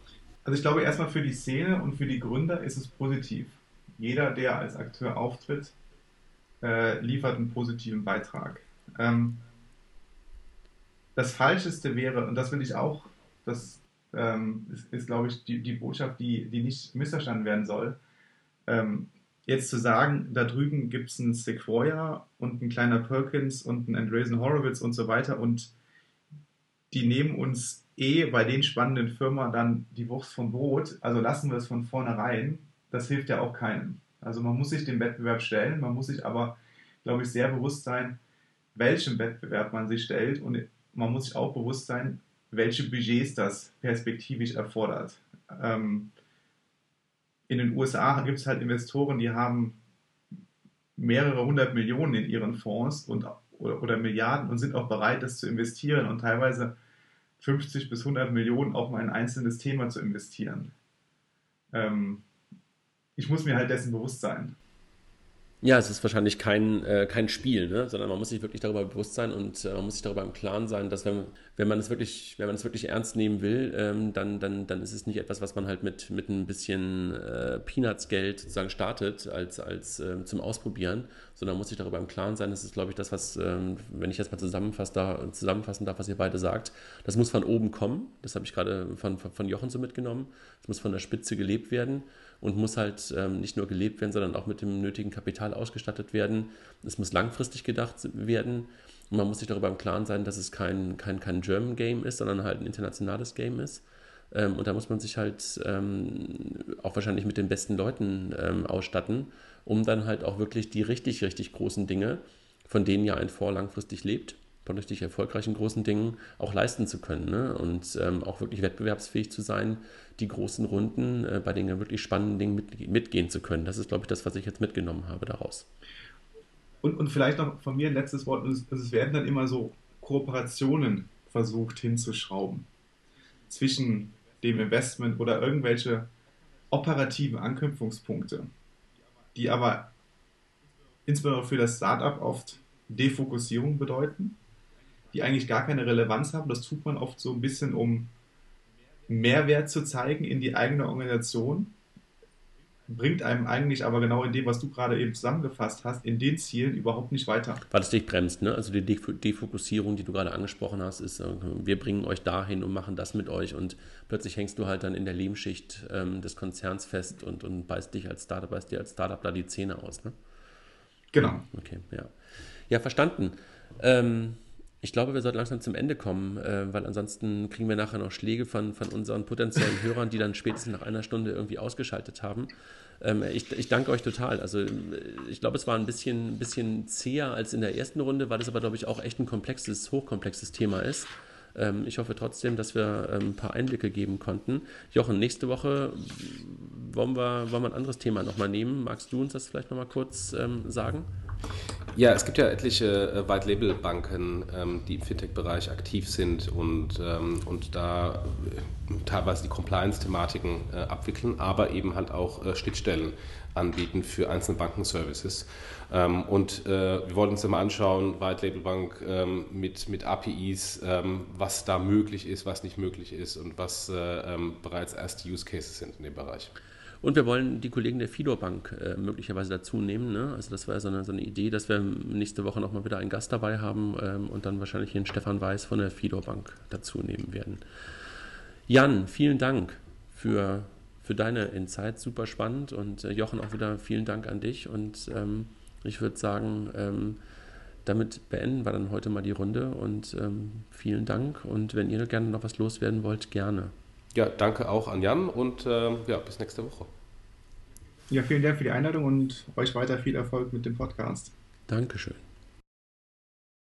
Also ich glaube erstmal für die Szene und für die Gründer ist es positiv. Jeder, der als Akteur auftritt, äh, liefert einen positiven Beitrag. Ähm, das Falscheste wäre, und das will ich auch, das ähm, ist, ist glaube ich, die, die Botschaft, die, die nicht missverstanden werden soll, ähm, jetzt zu sagen, da drüben gibt es einen Sequoia und ein kleiner Perkins und ein Andreessen Horowitz und so weiter und die nehmen uns eh bei den spannenden Firmen dann die Wurst vom Brot, also lassen wir es von vornherein, das hilft ja auch keinem. Also man muss sich dem Wettbewerb stellen, man muss sich aber, glaube ich, sehr bewusst sein, welchem Wettbewerb man sich stellt. Und man muss sich auch bewusst sein, welche Budgets das perspektivisch erfordert. Ähm, in den USA gibt es halt Investoren, die haben mehrere hundert Millionen in ihren Fonds und, oder, oder Milliarden und sind auch bereit, das zu investieren. Und teilweise 50 bis 100 Millionen auch mal ein einzelnes Thema zu investieren. Ähm, ich muss mir halt dessen bewusst sein. Ja, es ist wahrscheinlich kein, äh, kein Spiel, ne? sondern man muss sich wirklich darüber bewusst sein und äh, man muss sich darüber im Klaren sein, dass wenn, wenn man es wirklich, wenn man es wirklich ernst nehmen will, ähm, dann, dann, dann ist es nicht etwas, was man halt mit, mit ein bisschen äh, Peanuts-Geld sozusagen startet als, als ähm, zum Ausprobieren, sondern man muss sich darüber im Klaren sein. Das ist, glaube ich, das, was, ähm, wenn ich das mal zusammenfassen darf, zusammenfassen darf, was ihr beide sagt, das muss von oben kommen. Das habe ich gerade von, von Jochen so mitgenommen. Es muss von der Spitze gelebt werden und muss halt ähm, nicht nur gelebt werden, sondern auch mit dem nötigen Kapital ausgestattet werden. Es muss langfristig gedacht werden und man muss sich darüber im Klaren sein, dass es kein, kein, kein German Game ist, sondern halt ein internationales Game ist. Ähm, und da muss man sich halt ähm, auch wahrscheinlich mit den besten Leuten ähm, ausstatten, um dann halt auch wirklich die richtig, richtig großen Dinge, von denen ja ein Fonds langfristig lebt, von richtig erfolgreichen großen Dingen auch leisten zu können ne? und ähm, auch wirklich wettbewerbsfähig zu sein, die großen Runden äh, bei den wirklich spannenden Dingen mit, mitgehen zu können. Das ist, glaube ich, das, was ich jetzt mitgenommen habe daraus. Und, und vielleicht noch von mir ein letztes Wort. Es, es werden dann immer so Kooperationen versucht hinzuschrauben zwischen dem Investment oder irgendwelche operativen Anknüpfungspunkte, die aber insbesondere für das Startup oft Defokussierung bedeuten die eigentlich gar keine Relevanz haben. Das tut man oft so ein bisschen, um Mehrwert zu zeigen in die eigene Organisation. Bringt einem eigentlich aber genau in dem, was du gerade eben zusammengefasst hast, in den Zielen überhaupt nicht weiter. Weil es dich bremst, ne? Also die Defokussierung, die du gerade angesprochen hast, ist, äh, wir bringen euch dahin und machen das mit euch und plötzlich hängst du halt dann in der Lehmschicht ähm, des Konzerns fest und, und beißt dich als Startup, beißt dir als Startup da die Zähne aus, ne? Genau. Okay, ja. Ja, verstanden. Ähm, ich glaube, wir sollten langsam zum Ende kommen, äh, weil ansonsten kriegen wir nachher noch Schläge von, von unseren potenziellen Hörern, die dann spätestens nach einer Stunde irgendwie ausgeschaltet haben. Ähm, ich, ich danke euch total. Also äh, ich glaube, es war ein bisschen, bisschen zäher als in der ersten Runde, weil es aber, glaube ich, auch echt ein komplexes, hochkomplexes Thema ist. Ähm, ich hoffe trotzdem, dass wir ähm, ein paar Einblicke geben konnten. Jochen, nächste Woche wollen wir, wollen wir ein anderes Thema nochmal nehmen. Magst du uns das vielleicht nochmal kurz ähm, sagen? Ja, es gibt ja etliche äh, White-Label-Banken, ähm, die im Fintech-Bereich aktiv sind und, ähm, und da äh, teilweise die Compliance-Thematiken äh, abwickeln, aber eben halt auch Schnittstellen anbieten für einzelne Bankenservices. Ähm, und wir wollen uns mal anschauen, White Label Bank mit, mit APIs, was da möglich ist, was nicht möglich ist und was bereits erste Use Cases sind in dem Bereich. Und wir wollen die Kollegen der Fidor Bank äh, möglicherweise dazu nehmen. Ne? Also das war so eine, so eine Idee, dass wir nächste Woche nochmal wieder einen Gast dabei haben ähm, und dann wahrscheinlich den Stefan Weiß von der Fidor Bank dazu nehmen werden. Jan, vielen Dank für, für deine Insights, super spannend. Und äh, Jochen auch wieder vielen Dank an dich. Und ähm, ich würde sagen, ähm, damit beenden wir dann heute mal die Runde und ähm, vielen Dank. Und wenn ihr gerne noch was loswerden wollt, gerne. Ja, danke auch an Jan und äh, ja, bis nächste Woche. Ja, vielen Dank für die Einladung und euch weiter viel Erfolg mit dem Podcast. Dankeschön.